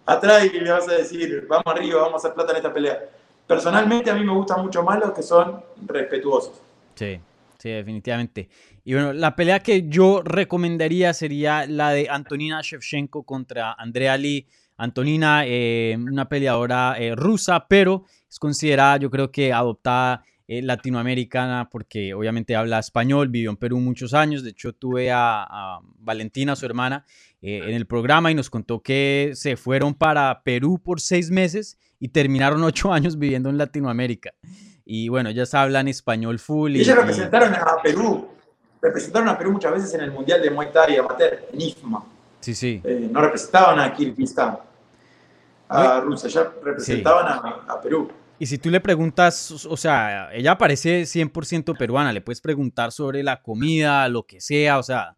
atrás y le vas a decir, vamos arriba, vamos a hacer plata en esta pelea. Personalmente a mí me gustan mucho más los que son respetuosos. Sí, sí, definitivamente. Y bueno, la pelea que yo recomendaría sería la de Antonina Shevchenko contra Andrea Lee. Antonina, eh, una peleadora eh, rusa, pero es considerada, yo creo que adoptada eh, latinoamericana, porque obviamente habla español, vivió en Perú muchos años. De hecho, tuve a, a Valentina, su hermana, eh, en el programa y nos contó que se fueron para Perú por seis meses y terminaron ocho años viviendo en Latinoamérica. Y bueno, ellas hablan español full. Y y- representaron a Perú. Representaron a Perú muchas veces en el Mundial de Muay Thai Amateur, en IFMA. Sí, sí. Eh, no representaban a Kirguistán, a Rusia, ya representaban a, a Perú. Y si tú le preguntas, o sea, ella parece 100% peruana, le puedes preguntar sobre la comida, lo que sea, o sea,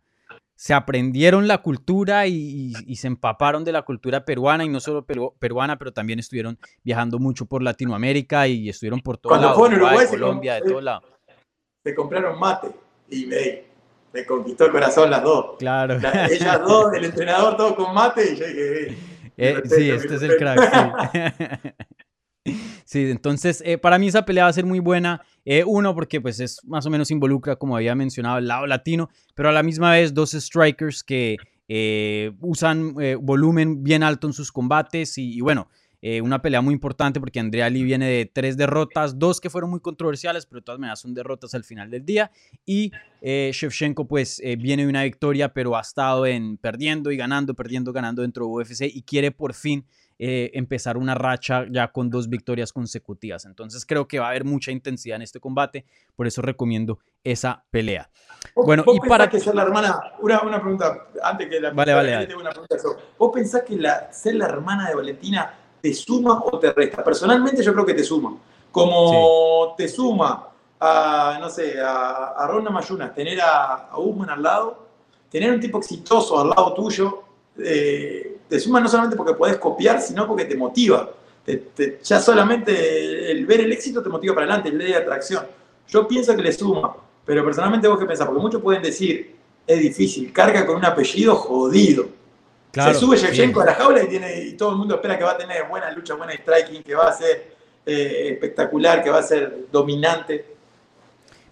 se aprendieron la cultura y, y- y se empaparon de la cultura peruana y no solo peru- peruana, pero también estuvieron viajando mucho por Latinoamérica y estuvieron por todo Cuando lado, fue en Uruguay, Uruguay se Colombia, de todo lado. Se compraron mate y me, me conquistó el corazón las dos. Claro. La- ellas dos, el entrenador, todo con mate y yo dije, eh, Eh, sí, este es el crack. Sí, Sí, entonces eh, para mí esa pelea va a ser muy buena. Uno, porque pues es más o menos involucra, como había mencionado, el lado latino, pero a la misma vez dos strikers que usan volumen bien alto en sus combates y, y bueno, eh, una pelea muy importante porque Andrea Lee viene de tres derrotas, dos que fueron muy controversiales, pero de todas maneras son derrotas al final del día. Y eh, Shevchenko pues eh, viene de una victoria, pero ha estado en perdiendo y ganando, perdiendo, ganando dentro de UFC y quiere por fin eh, empezar una racha ya con dos victorias consecutivas. Entonces creo que va a haber mucha intensidad en este combate, por eso recomiendo esa pelea. ¿Vos- Bueno, vos y pensás para- que ser la hermana, una, una pregunta, antes que la Vale, vale, tengo una. ¿Vos pensás que la, ser la hermana de Valentina te suma o te resta? Personalmente yo creo que te suma. Como te suma a, no sé, a, a Ronda Mayunas, tener a, a Usman al lado, tener un tipo exitoso al lado tuyo, eh, te suma no solamente porque podés copiar, sino porque te motiva. Te- te- ya solamente el ver el éxito te motiva para adelante, el ley de atracción. Yo pienso que le suma, pero personalmente vos qué pensás, porque muchos pueden decir, es difícil, carga con un apellido jodido. Claro, Se sube sí. Shevchenko a la jaula y, tiene, y todo el mundo espera que va a tener buena lucha, buena striking, que va a ser eh, espectacular, que va a ser dominante.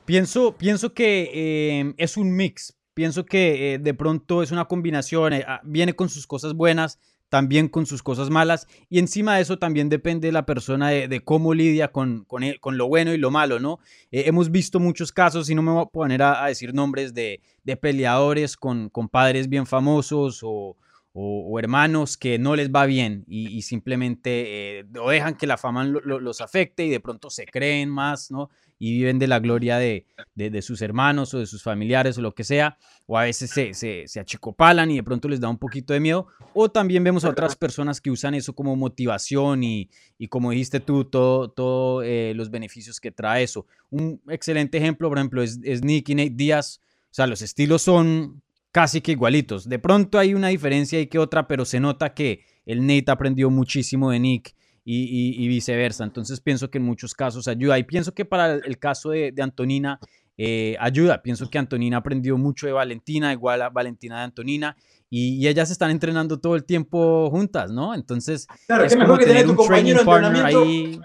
Pienso, pienso que eh, es un mix. Pienso que eh, de pronto es una combinación. eh, ah, viene con sus cosas buenas, también con sus cosas malas. Y encima de eso también depende de la persona de, de cómo lidia con, con, el- con lo bueno y lo malo, ¿no? Eh, hemos visto muchos casos, y no me voy a poner a, a decir nombres de, de peleadores con, con padres bien famosos o, o- hermanos que no les va bien y, simplemente eh, dejan que la fama lo- lo- los afecte y de pronto se creen más, ¿no? Y viven de la gloria de, de- sus hermanos o de sus familiares o lo que sea, o a veces se achicopalan y de pronto les da un poquito de miedo, o también vemos a otras personas que usan eso como motivación y, y como dijiste tú, todos todo, eh, los beneficios que trae eso. Un excelente ejemplo, por ejemplo, es, es Nick y Nate Díaz, o sea, los estilos son casi que igualitos. De pronto hay una diferencia y que otra, pero se nota que el Nate aprendió muchísimo de Nick y, y- y viceversa. Entonces pienso que en muchos casos ayuda. Y pienso que para el, caso de, de Antonina eh, ayuda. Pienso que Antonina aprendió mucho de Valentina, igual a Valentina de Antonina. Y, y ellas están entrenando todo el tiempo juntas, ¿no? Entonces Claro, es qué mejor que tener tu un training partner ahí.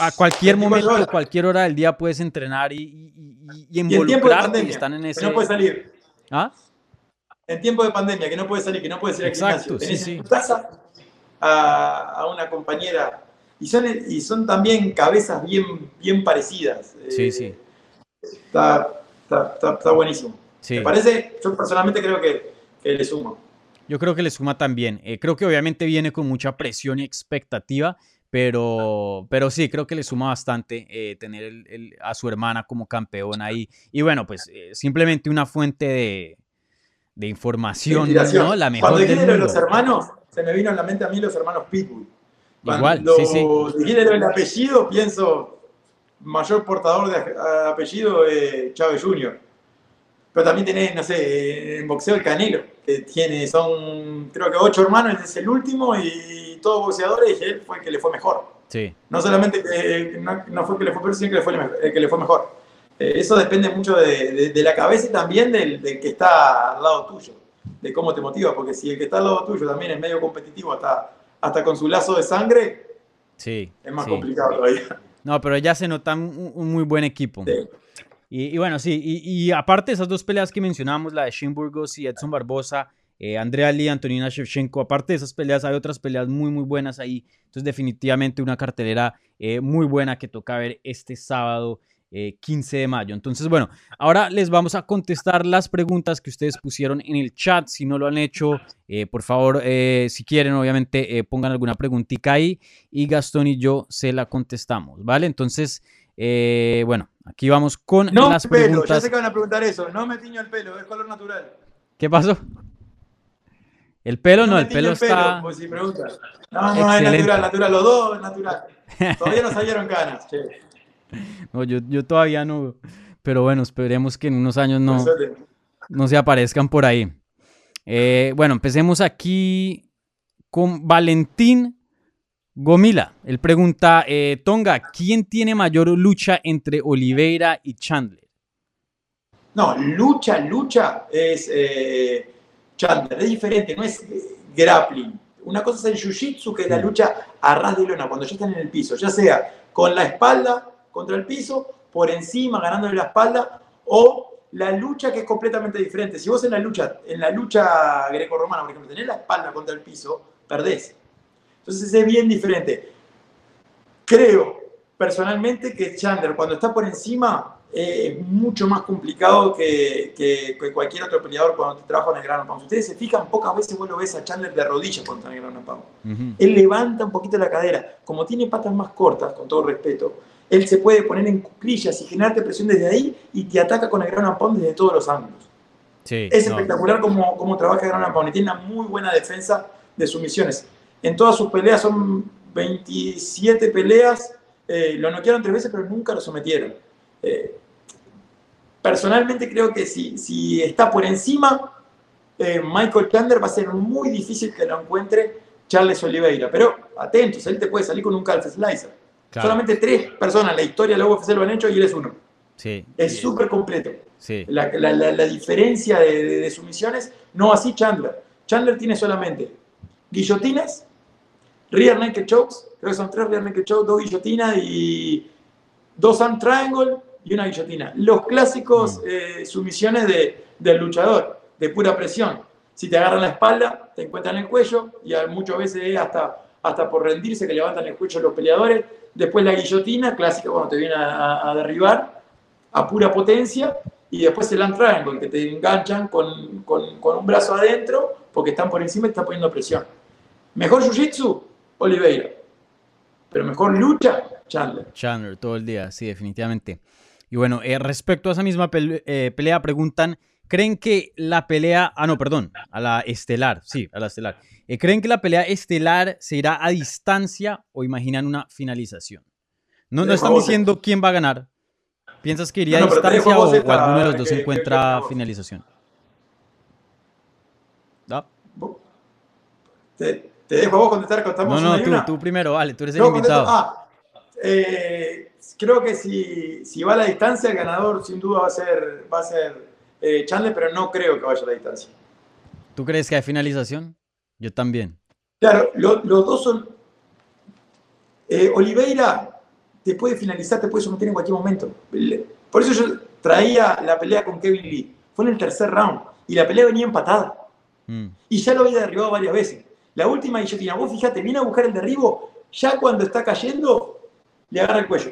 A cualquier 24 momento, horas. cualquier hora del día puedes entrenar y, y- involucrarte y pandemia, están en que ese... no puede salir. ¿Ah? En tiempo de pandemia, que no puede salir, que no puede ir al Exacto, gimnasio. sí, Tenés sí. en tu casa a, a una compañera. Y son, y son también cabezas bien, bien parecidas. Sí, Eh, sí. Está, está, está- está buenísimo. Sí. Me parece, yo personalmente creo que, que le sumo. Yo creo que le suma también. Eh, creo que obviamente viene con mucha presión y expectativa, pero, pero sí, creo que le suma bastante eh, tener el- el- a su hermana como campeona ahí. Y bueno, pues eh, simplemente una fuente de, de información. ¿no? La mejor Cuando dijiste de los hermanos, se me vino a la mente a mí los hermanos Pitbull. Igual, Cuando sí, sí. Si quiere el apellido, pienso mayor portador de apellido eh, Chávez Jr. Pero también tenés, no sé, en boxeo el Canelo, que tiene, son creo que ocho hermanos, es el último y todos boxeadores y él fue el que le fue mejor. Sí, No solamente que no, no fue que le fue peor, sino que le fue el que le fue mejor. Eh, eso depende mucho de, de- de la cabeza y también del, del que está al lado tuyo, de cómo te motiva, porque si el que está al lado tuyo también es medio competitivo, hasta, hasta con su lazo de sangre, sí. es más sí. complicado todavía. No, pero ya se nota un, un muy buen equipo. Sí. Y, y bueno, sí, y, y aparte de esas dos peleas que mencionamos, la de Shin Burgos y Edson Barbosa, eh, Andrea Lee, Antonina Shevchenko, aparte de esas peleas, hay otras peleas muy, muy buenas ahí. Entonces, definitivamente una cartelera eh, muy buena que toca ver este sábado eh, 15 de mayo. Entonces, bueno, ahora les vamos a contestar las preguntas que ustedes pusieron en el chat. Si no lo han hecho, eh, por favor, eh, si quieren, obviamente, pongan alguna preguntita ahí y Gastón y yo se la contestamos, ¿vale? Entonces, bueno, aquí vamos con No las pelo, ya preguntas. sé que van a preguntar eso, no me tiño el pelo, es color natural. ¿Qué pasó? El pelo no, el pelo está. pues si preguntan. No, no, es natural, natural, los dos natural. Todavía no salieron canas, che. No, yo, yo todavía no. Pero bueno, esperemos que en unos años no, Por no se aparezcan por ahí. Eh, bueno, empecemos aquí con Valentín Gomila. Él pregunta, eh, Tonga, ¿quién tiene mayor lucha entre Oliveira y Chandler? No, lucha, lucha es eh, Chandler, es diferente, no es grappling. Una cosa es el jiu-jitsu, que es la lucha a ras de lona, cuando ya están en el piso, ya sea con la espalda contra el piso, por encima, ganándole la espalda, o la lucha que es completamente diferente. Si vos en la lucha, en la lucha grecorromana, por ejemplo, tenés la espalda contra el piso, perdés. Entonces es bien diferente. Creo personalmente que Chandler, cuando está por encima, eh, es mucho más complicado que, que- que cualquier otro peleador cuando te trabaja en el Gran Pound. Si ustedes se fijan, pocas veces vos lo ves a Chandler de rodillas contra el Gran Pound. Ujú. Él levanta un poquito la cadera. Como tiene patas más cortas, con todo respeto, él se puede poner en cuclillas y generarte presión desde ahí y te ataca con el Gran Pound desde todos los ángulos. Sí, Es no. espectacular cómo, cómo trabaja Gran Pound y tiene una muy buena defensa de sumisiones. En todas sus peleas son 27 peleas, eh, lo noquearon tres veces, pero nunca lo sometieron. Eh, personalmente creo que si, si está por encima, eh, Michael Chandler va a ser muy difícil que lo encuentre Charles Oliveira. Pero atentos, él te puede salir con un calf slicer. Claro. Solamente tres personas en la historia de la UFC lo han hecho y él es uno. Sí, Es súper completo sí. la, la- la- la diferencia de, de- de sumisiones, no así Chandler. Chandler tiene solamente guillotinas, rear naked chokes, creo que son tres rear naked chokes, dos guillotinas y dos arm triangle y una guillotina. Los clásicos eh, sumisiones de- del luchador, de pura presión. Si te agarran la espalda, te encuentran el cuello y muchas veces es hasta, hasta por rendirse que levantan el cuello los peleadores. Después la guillotina, clásica cuando te viene a- derribar a pura potencia y después el arm triangle, que te enganchan con, con- con un brazo adentro porque están por encima y te están poniendo presión. Mejor jiu-jitsu, Oliveira. Pero mejor lucha, Chandler. Chandler todo el día, sí, definitivamente. Y bueno, eh, respecto a esa misma eh, pelea, preguntan, ¿creen que la pelea, ah, no, perdón, a la estelar, sí, a la estelar, Eh, ¿creen que la pelea estelar se irá a distancia o imaginan una finalización? No, no están diciendo quién va a ganar. ¿Piensas que iría No, a no, distancia o, o alguno de los dos que- encuentra que- que- finalización? ¿No? Te, te dejo vos contestar, contamos No, no, tú, primero, vale, tú eres el contesto- invitado. ah, eh, creo que si, si va a la distancia, el ganador sin duda va a ser, va a ser eh, Chandler, pero no creo que vaya a la distancia. ¿Tú crees que hay finalización? Yo también. Claro, lo- los dos son. eh, Oliveira te puede finalizar, te puede someter en cualquier momento. Por eso yo traía la pelea con Kevin Lee. Fue en el tercer round y la pelea venía empatada. Mm, Y ya lo había derribado varias veces. La última guillotina, vos fíjate, viene a buscar el derribo, ya cuando está cayendo, le agarra el cuello.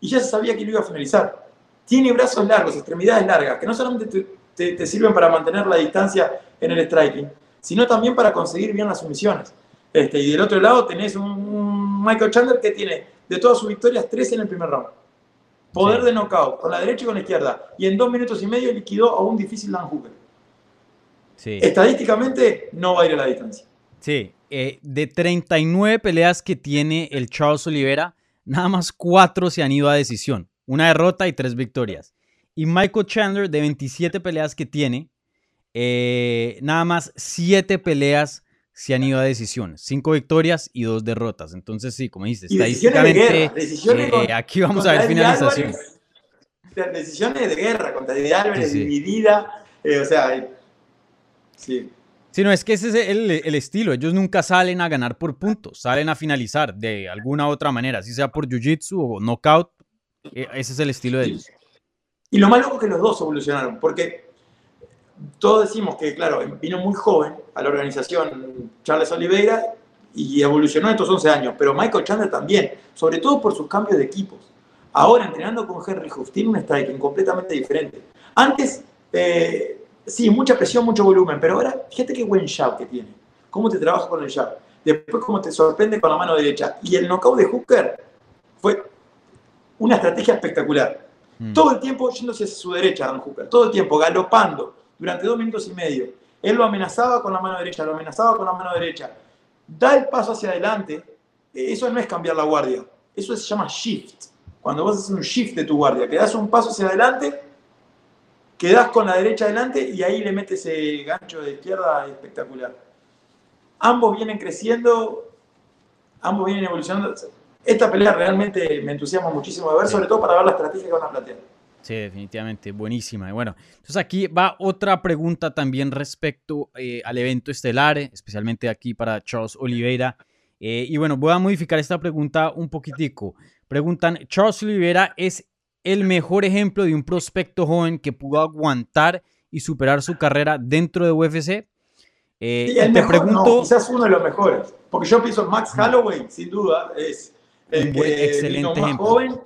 Y ya se sabía que lo iba a finalizar. Tiene brazos largos, extremidades largas, que no solamente te, te- te sirven para mantener la distancia en el striking, sino también para conseguir bien las sumisiones. Este, y del otro lado tenés un, un Michael Chandler que tiene de todas sus victorias tres en el primer round. Poder Sí. de knockout, con la derecha y con la izquierda. Y en dos minutos y medio liquidó a un difícil Dan Hooker. sí. Estadísticamente no va a ir a la distancia. Sí, eh, de 39 peleas que tiene el Charles Oliveira, nada más 4 se han ido a decisión. Una derrota y 3 victorias. Y Michael Chandler, de 27 peleas que tiene, eh, nada más 7 peleas se han ido a decisión. 5 victorias y 2 derrotas. Entonces, sí, como dices, estadísticamente, eh, aquí vamos a ver finalización. decisiones de guerra contra Álvarez, dividida. o sea, sí. Sí, no, es que ese es el, estilo. Ellos nunca salen a ganar por puntos, salen a finalizar de alguna otra manera, si sea por jiu-jitsu o knockout. E, ese es el estilo de ellos. Y lo malo es que los dos evolucionaron, porque todos decimos que, claro, vino muy joven a la organización Charles Oliveira y evolucionó en estos 11 años, pero Michael Chandler también, sobre todo por sus cambios de equipos. Ahora, entrenando con Henry Huff, tiene un striking completamente diferente. Antes, eh, sí, mucha presión, mucho volumen, pero ahora fíjate qué buen jab que tiene. Cómo te trabaja con el jab. Después cómo te sorprende con la mano derecha. Y el knockout de Hooker fue una estrategia espectacular. Mm. Todo el tiempo yéndose hacia su derecha, Don Hooker. Todo el tiempo galopando durante dos minutos y medio. Él lo amenazaba con la mano derecha, lo amenazaba con la mano derecha. Da el paso hacia adelante. Eso no es cambiar la guardia. Eso se llama shift. Cuando vos haces un shift de tu guardia, que das un paso hacia adelante quedás con la derecha adelante y ahí le metes ese gancho de izquierda espectacular. Ambos vienen creciendo, ambos vienen evolucionando. Esta pelea realmente me entusiasma muchísimo de ver, sobre todo para ver la estrategia que van a plantear. Sí, definitivamente, buenísima. Y bueno, entonces aquí va otra pregunta también respecto eh, al evento estelar, especialmente aquí para Charles Oliveira. Eh, y bueno, voy a modificar esta pregunta un poquitico. Preguntan, ¿Charles Oliveira es el mejor ejemplo de un prospecto joven que pudo aguantar y superar su carrera dentro de UFC? Eh, el te pregunto, quizás uno de los mejores, porque yo pienso Max Holloway, sin duda, es el que excelente más joven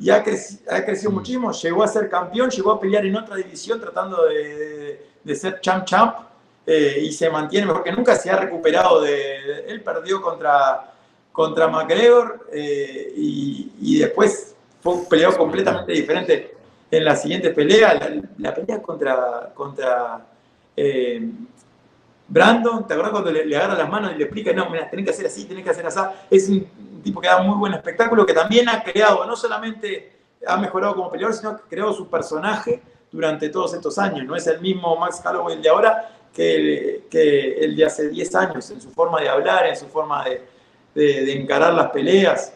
y ha, crecido mm. muchísimo, llegó a ser campeón, llegó a pelear en otra división tratando de, ser champ champ eh, y se mantiene mejor que nunca, se ha recuperado de, él perdió contra, contra McGregor eh, y, y después peleado completamente diferente en la siguiente pelea. La, pelea contra, contra eh, Brandon, ¿te acuerdas cuando le, agarra las manos y le explica, no, mira, tenés que hacer así, tenés que hacer así? Es un tipo que da muy buen espectáculo, que también ha creado, no solamente ha mejorado como peleador, sino que ha creado su personaje durante todos estos años. No es el mismo Max Holloway el de ahora que, que el de hace 10 años, en su forma de hablar, en su forma de, de, encarar las peleas.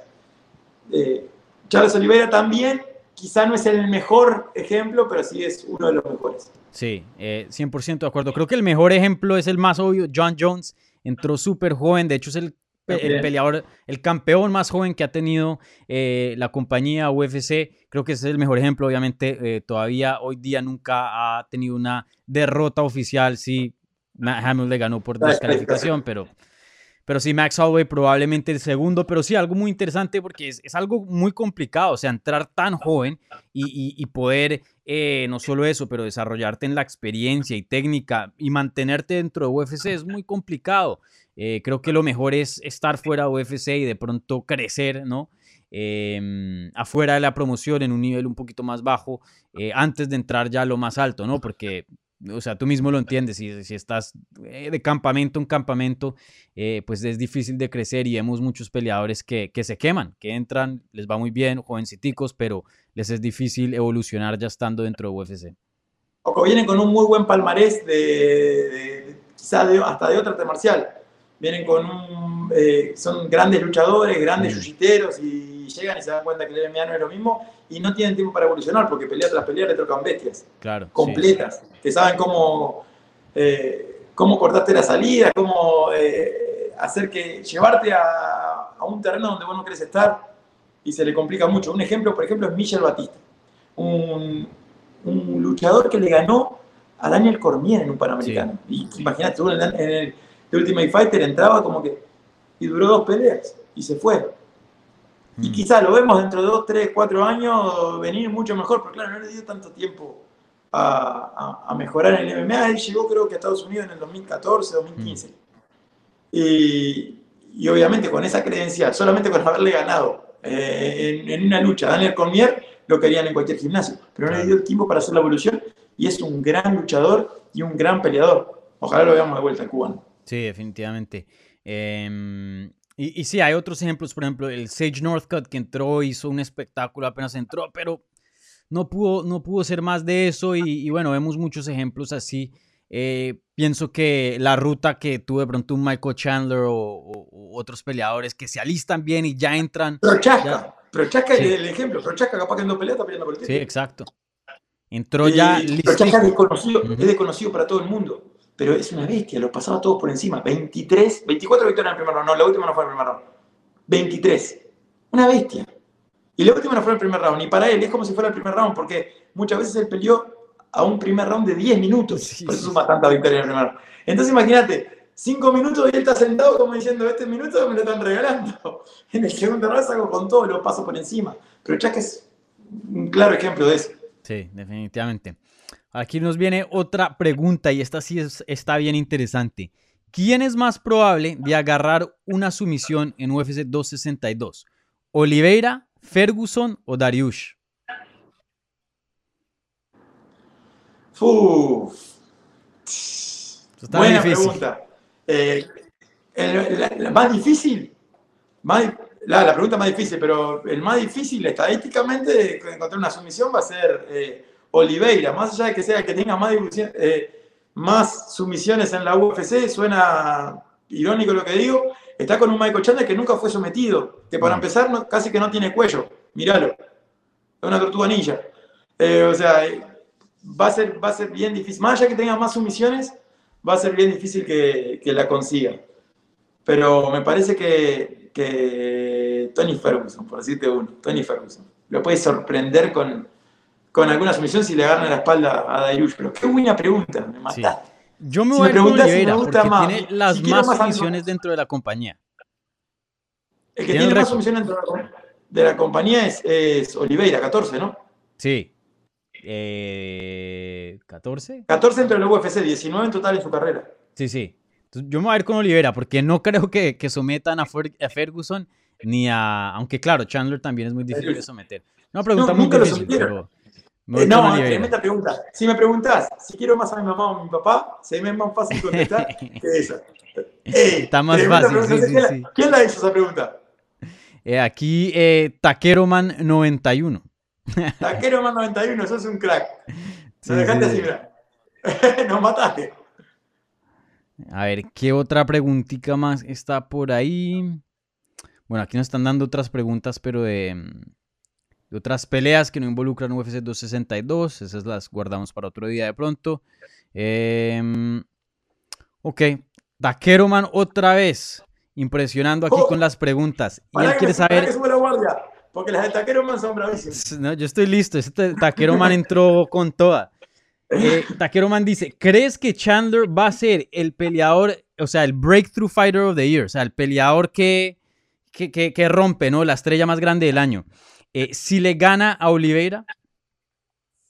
Eh, Charles Oliveira también, quizá no es el mejor ejemplo, pero sí es uno de los mejores. Sí, 100% eh, de acuerdo. Creo que el mejor ejemplo es el más obvio, John Jones. Entró súper joven, de hecho es el, peleador, el campeón más joven que ha tenido eh, la compañía UFC. Creo que ese es el mejor ejemplo, obviamente. Eh, todavía hoy día nunca ha tenido una derrota oficial. Sí, Hamill le ganó por descalificación, pero pero sí, Max Holloway probablemente el segundo, pero sí, algo muy interesante porque es, algo muy complicado, o sea, entrar tan joven y, poder, eh, no solo eso, pero desarrollarte en la experiencia y técnica y mantenerte dentro de UFC es muy complicado. Eh, creo que lo mejor es estar fuera de UFC y de pronto crecer, ¿no? Em, afuera de la promoción en un nivel un poquito más bajo eh, antes de entrar ya a lo más alto, ¿no? Porque o sea, tú mismo lo entiendes, si, si estás eh, de campamento en campamento, eh, pues es difícil de crecer y vemos muchos peleadores que, que, se queman, que entran, les va muy bien, jovenciticos, pero les es difícil evolucionar ya estando dentro de UFC. O vienen con un muy buen palmarés de, quizás hasta de otra arte marcial. Vienen con un, eh, son grandes luchadores, grandes mm. y llegan y se dan cuenta que el MMA no es lo mismo y no tienen tiempo para evolucionar porque pelea tras pelea le tocan bestias claro, completas, que saben cómo, eh, cómo cortarte la salida, cómo eh, hacer que llevarte a, a, un terreno donde vos no querés estar y se le complica mucho. Un ejemplo, por ejemplo, es Michel Batista, un, un luchador que le ganó a Daniel Cormier en un Panamericano. Y imagínate, en el, The Ultimate Fighter entraba como que y duró dos peleas y se fue. Y mm. quizá lo vemos dentro de dos, tres, cuatro años venir mucho mejor, pero claro, no le dio tanto tiempo a, mejorar en el MMA. Él llegó creo que a Estados Unidos en el 2014, 2015. Mm. Y, obviamente con esa credencial, solamente con haberle ganado eh, en, una lucha Daniel Cormier, lo querían en cualquier gimnasio. Pero no le dio el tiempo para hacer la evolución y es un gran luchador y un gran peleador. Ojalá lo veamos de vuelta al cubano. Sí, definitivamente. Em, y, y sí, hay otros ejemplos, por ejemplo, el Sage Northcutt que entró, hizo un espectáculo apenas entró, pero no pudo, no pudo ser más de eso y, y bueno, vemos muchos ejemplos así. Eh, pienso que la ruta que tuve pronto un Michael Chandler o, o- o otros peleadores que se alistan bien y ya entran. Prochaska, Ya. Prochaska Sí. es el ejemplo. Prochaska capaz que no pelea, está peleando por el Sí, exacto. Entró ya listo. Prochaska es desconocido, es desconocido para todo el mundo. Pero es una bestia, los pasaba todos por encima. 23, 24 victorias en el primer round. No, la última no fue en el primer round. 23. Una bestia. Y la última no fue en el primer round. Y para él es como si fuera el primer round, porque muchas veces él peleó a un primer round de 10 minutos. Sí, por eso sí, suma tanta victoria en el primer round. Entonces imagínate, 5 minutos y él está sentado como diciendo, este minuto me lo están regalando. En el segundo round saco con todo, lo paso por encima. Pero Chaca es un claro ejemplo de eso. Sí, definitivamente. Aquí nos viene otra pregunta y esta sí es- está bien interesante. ¿Quién es más probable de agarrar una sumisión en UFC 262? ¿Oliveira, Ferguson o Dariush? Uf. Está Buena difícil. pregunta. Eh, el- la, la más difícil, más, la, la pregunta más difícil, pero el más difícil estadísticamente de encontrar una sumisión va a ser eh, Oliveira. Más allá de que sea el que tenga más, eh, más sumisiones en la UFC, suena irónico lo que digo, está con un Michael Chandler que nunca fue sometido, que para empezar no- casi que no tiene cuello. Míralo. Es una tortuga ninja. Eh, o sea, eh, va a, ser, va a ser bien difícil. Más allá que tenga más sumisiones, va a ser bien difícil que, que la consiga. Pero me parece que, que Tony Ferguson, por decirte uno, Tony Ferguson, lo puede sorprender con, con alguna sumisión si le agarra la espalda a Dairush. Pero qué buena pregunta, me Sí. mataste. Yo me Si voy a si me Oliveira gusta porque más, tiene si las más más sumisiones dentro de la compañía. El que Tiene más sumisión dentro de la, compañía es, es Oliveira, 14, ¿no? Sí. Eh, ¿14? 14 dentro de la UFC, 19 en total en su carrera. Sí, sí. Entonces, yo me voy a ir con Oliveira porque no creo que, que sometan a, Fer- a Ferguson ni a... Aunque claro, Chandler también es muy difícil de someter. Una pregunta No, muy difícil, pero... Eh, no, Oliveira. tremenda pregunta. Si me preguntás si quiero más a mi mamá o a mi papá, se me es más fácil contestar que esa. Ey, Está más fácil, sí, ¿Quién sí, la-. ¿Quién la hizo esa pregunta? Eh, aquí eh, Takeroman 91. Taquero más 91, sos un crack. Nos dejaste sí, así. Nos mataste. A ver, ¿qué otra preguntita más está por ahí? Bueno, aquí nos están dando otras preguntas, pero de, mm, de otras peleas que no involucran UFC 262. Esas las guardamos para otro día de pronto. Em, ok, Takeroman otra vez. Impresionando aquí Oh, con las preguntas. Y él quiere saber. Porque las de Taquero Man son bravísimas. No, yo estoy listo. Este Takeroman entró con toda. Eh, Takeroman dice: ¿Crees que Chandler va a ser el peleador, o sea, el Breakthrough Fighter of the Year? O sea, el peleador que, que, que- que rompe, ¿no? La estrella más grande del año. Eh, si le gana a Oliveira,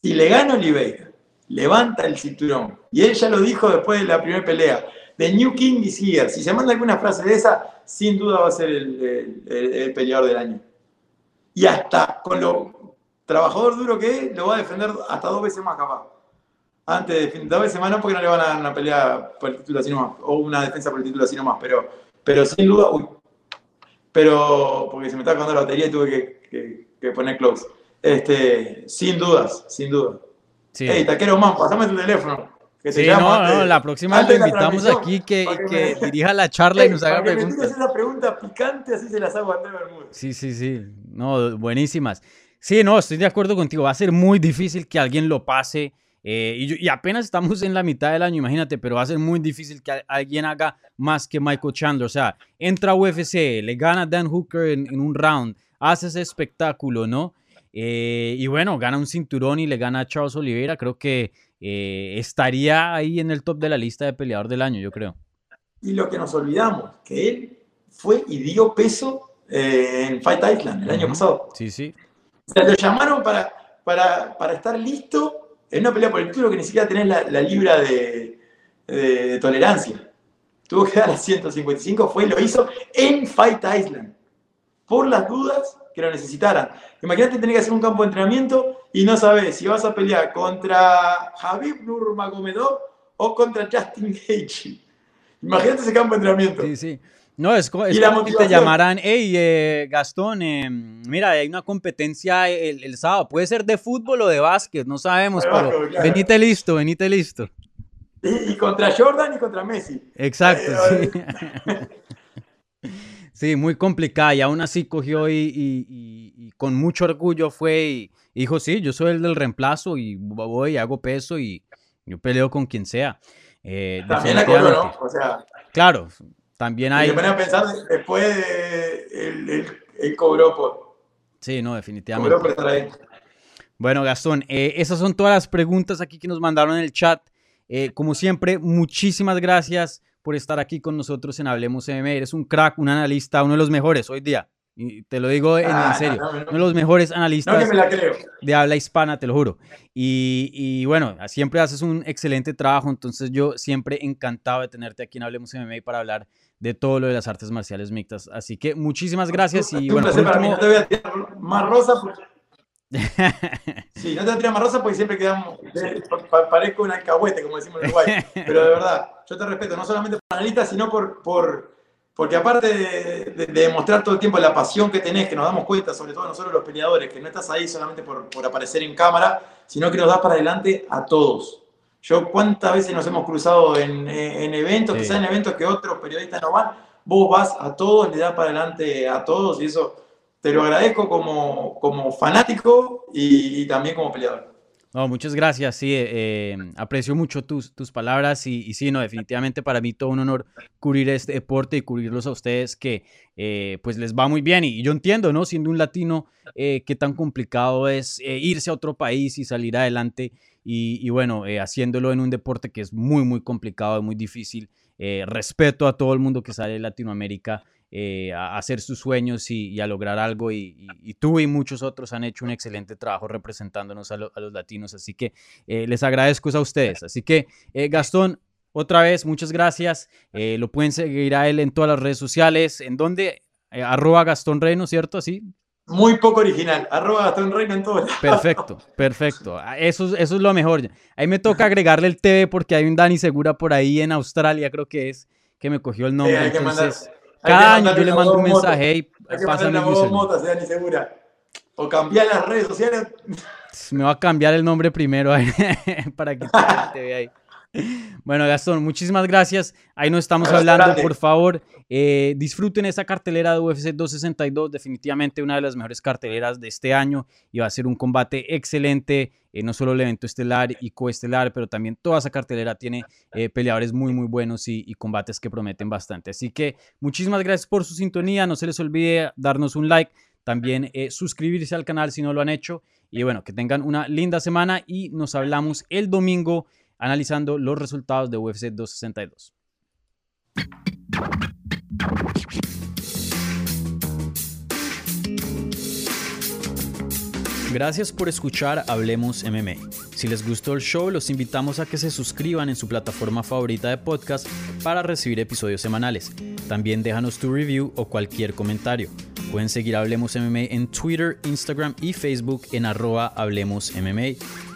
Si le gana Oliveira, levanta el cinturón. Y él ya lo dijo después de la primera pelea. The New King is here. Si se manda alguna frase de esa, sin duda va a ser el, el- el- el peleador del año. Y hasta con lo trabajador duro que es, lo va a defender hasta dos veces más capaz. Antes de defender dos veces más no porque no le van a dar una pelea por el título así nomás, o una defensa por el título así nomás, pero, pero sin duda, uy, pero porque se me estaba acabando la batería y tuve que- que poner close. Este, sin dudas, sin dudas. sí. Hey, taquero man, pasame tu teléfono. Que Sí, no, antes- no, la próxima lo invitamos aquí que, que me- dirija la charla y nos haga que preguntas. esa pregunta picante, así se las hago a Andrés Bermúdez. Sí, sí, sí. No, buenísimas. Sí, no, estoy de acuerdo contigo. Va a ser muy difícil que alguien lo pase. eh, y, yo- y apenas estamos en la mitad del año, imagínate, pero va a ser muy difícil que alguien haga más que Michael Chandler. O sea, entra a UFC, le gana a Dan Hooker en, en un round, hace ese espectáculo, ¿no? Eh, y bueno, gana un cinturón y le gana a Charles Oliveira. Creo que eh, estaría ahí en el top de la lista de peleador del año, yo creo. Y lo que nos olvidamos, que él fue y dio peso eh, en Fight Island el año Ujú. pasado. Sí, sí. O sea, lo llamaron para, para, para estar listo en una pelea por el título que ni siquiera tenés la, la libra de, de- de tolerancia. Tuvo que dar a 155, fue y lo hizo en Fight Island. Por las dudas que lo necesitaran. Imagínate tener que hacer un campo de entrenamiento y no sabes si vas a pelear contra Habib Nurmagomedov o contra Justin Gaethje. Imagínate ese campo de entrenamiento. Sí, sí. No, es, Y la como que te llamaran, hey, eh, Gastón, eh, mira, hay una competencia el, el sábado, puede ser de fútbol o de básquet, no sabemos, pero básquet, claro. venite listo, venite listo. Y, y contra Jordan y contra Messi. Exacto, Eh, sí. Sí, muy complicada y aún así cogió y, y- y- y con mucho orgullo fue y, dijo, sí, yo soy el del reemplazo y voy y hago peso y yo peleo con quien sea. Eh, También la definitivamente. ¿no? O sea, Claro, también hay... te pones a pensar, después de, él, él cobró por, Sí, no, definitivamente. cobró por. Bueno, Gastón, eh, esas son todas las preguntas aquí que nos mandaron en el chat. Eh, como siempre, muchísimas gracias por estar aquí con nosotros en Hablemos MMA. Eres un crack, un analista, uno de los mejores hoy día. Y te lo digo en, Ah, serio, no, no. uno de los mejores analistas de habla hispana, te lo juro. Y, y bueno, siempre haces un excelente trabajo, entonces yo siempre encantado de tenerte aquí en Hablemos MMA para hablar de todo lo de las artes marciales mixtas. Así que muchísimas gracias y bueno, por último, más rosa. porque- Sí, no te tirar más rosa porque siempre quedamos. pa- pa- parezco un alcahuete, como decimos en Uruguay. Pero de verdad, yo te respeto, no solamente por analista, sino por. por porque aparte de, de- de demostrar todo el tiempo la pasión que tenés, que nos damos cuenta, sobre todo nosotros los peleadores, que no estás ahí solamente por, por aparecer en cámara, sino que nos das para adelante a todos. Yo cuántas veces nos hemos cruzado en, en eventos, Sí. quizás en eventos que otros periodistas no van, vos vas a todos, le das para adelante a todos y eso te lo agradezco como, como fanático y, también como peleador. No, muchas gracias, sí, eh, eh, aprecio mucho tus, tus palabras y, sí, no, definitivamente para mí todo un honor cubrir este deporte y cubrirlos a ustedes que eh, pues les va muy bien y, yo entiendo, ¿no? Siendo un latino, qué tan complicado es irse a otro país y salir adelante y, bueno, haciéndolo en un deporte que es muy, muy complicado muy difícil. Respeto a todo el mundo que sale de Latinoamérica eh, a hacer sus sueños y, y a lograr algo. Y, y- y tú y muchos otros han hecho un excelente trabajo representándonos a, lo- a los latinos. Así que eh, les agradezco a ustedes. Así que, eh, Gastón, otra vez, muchas gracias. Eh, lo pueden seguir a él en todas las redes sociales. ¿En donde? arroba Gastón Reyno, ¿cierto? Así. Muy poco original. Arroba Gastón Reino en todo. Perfecto, perfecto. Ah, Eso, es- eso es lo mejor. Ahí me toca agregarle el TV porque hay un Dani Segura por ahí en Australia, creo que es, que me cogió el nombre. Entonces, cada año yo le mando un mensaje, hey, Hay que pásame el voz username". mota, sea ni segura. O cambiar las redes sociales. Me va a cambiar el nombre primero ahí, para que te vea ahí. Bueno, Gastón, muchísimas gracias. Ahí nos estamos hablando. grande. Por favor, eh, disfruten esa cartelera de UFC 262. Definitivamente una de las mejores carteleras de este año. Y va a ser un combate excelente. eh, no solo el evento estelar y coestelar, pero también toda esa cartelera tiene eh, peleadores muy, muy buenos y, y combates que prometen bastante. Así que muchísimas gracias por su sintonía. No se les olvide darnos un like. También eh, suscribirse al canal si no lo han hecho. Y bueno, que tengan una linda semana y nos hablamos el domingo analizando los resultados de UFC 262. Gracias por escuchar Hablemos MMA. Si les gustó el show, los invitamos a que se suscriban en su plataforma favorita de podcast para recibir episodios semanales. También déjanos tu review o cualquier comentario. Pueden seguir Hablemos MMA en Twitter, Instagram y Facebook en arroba Hablemos MMA.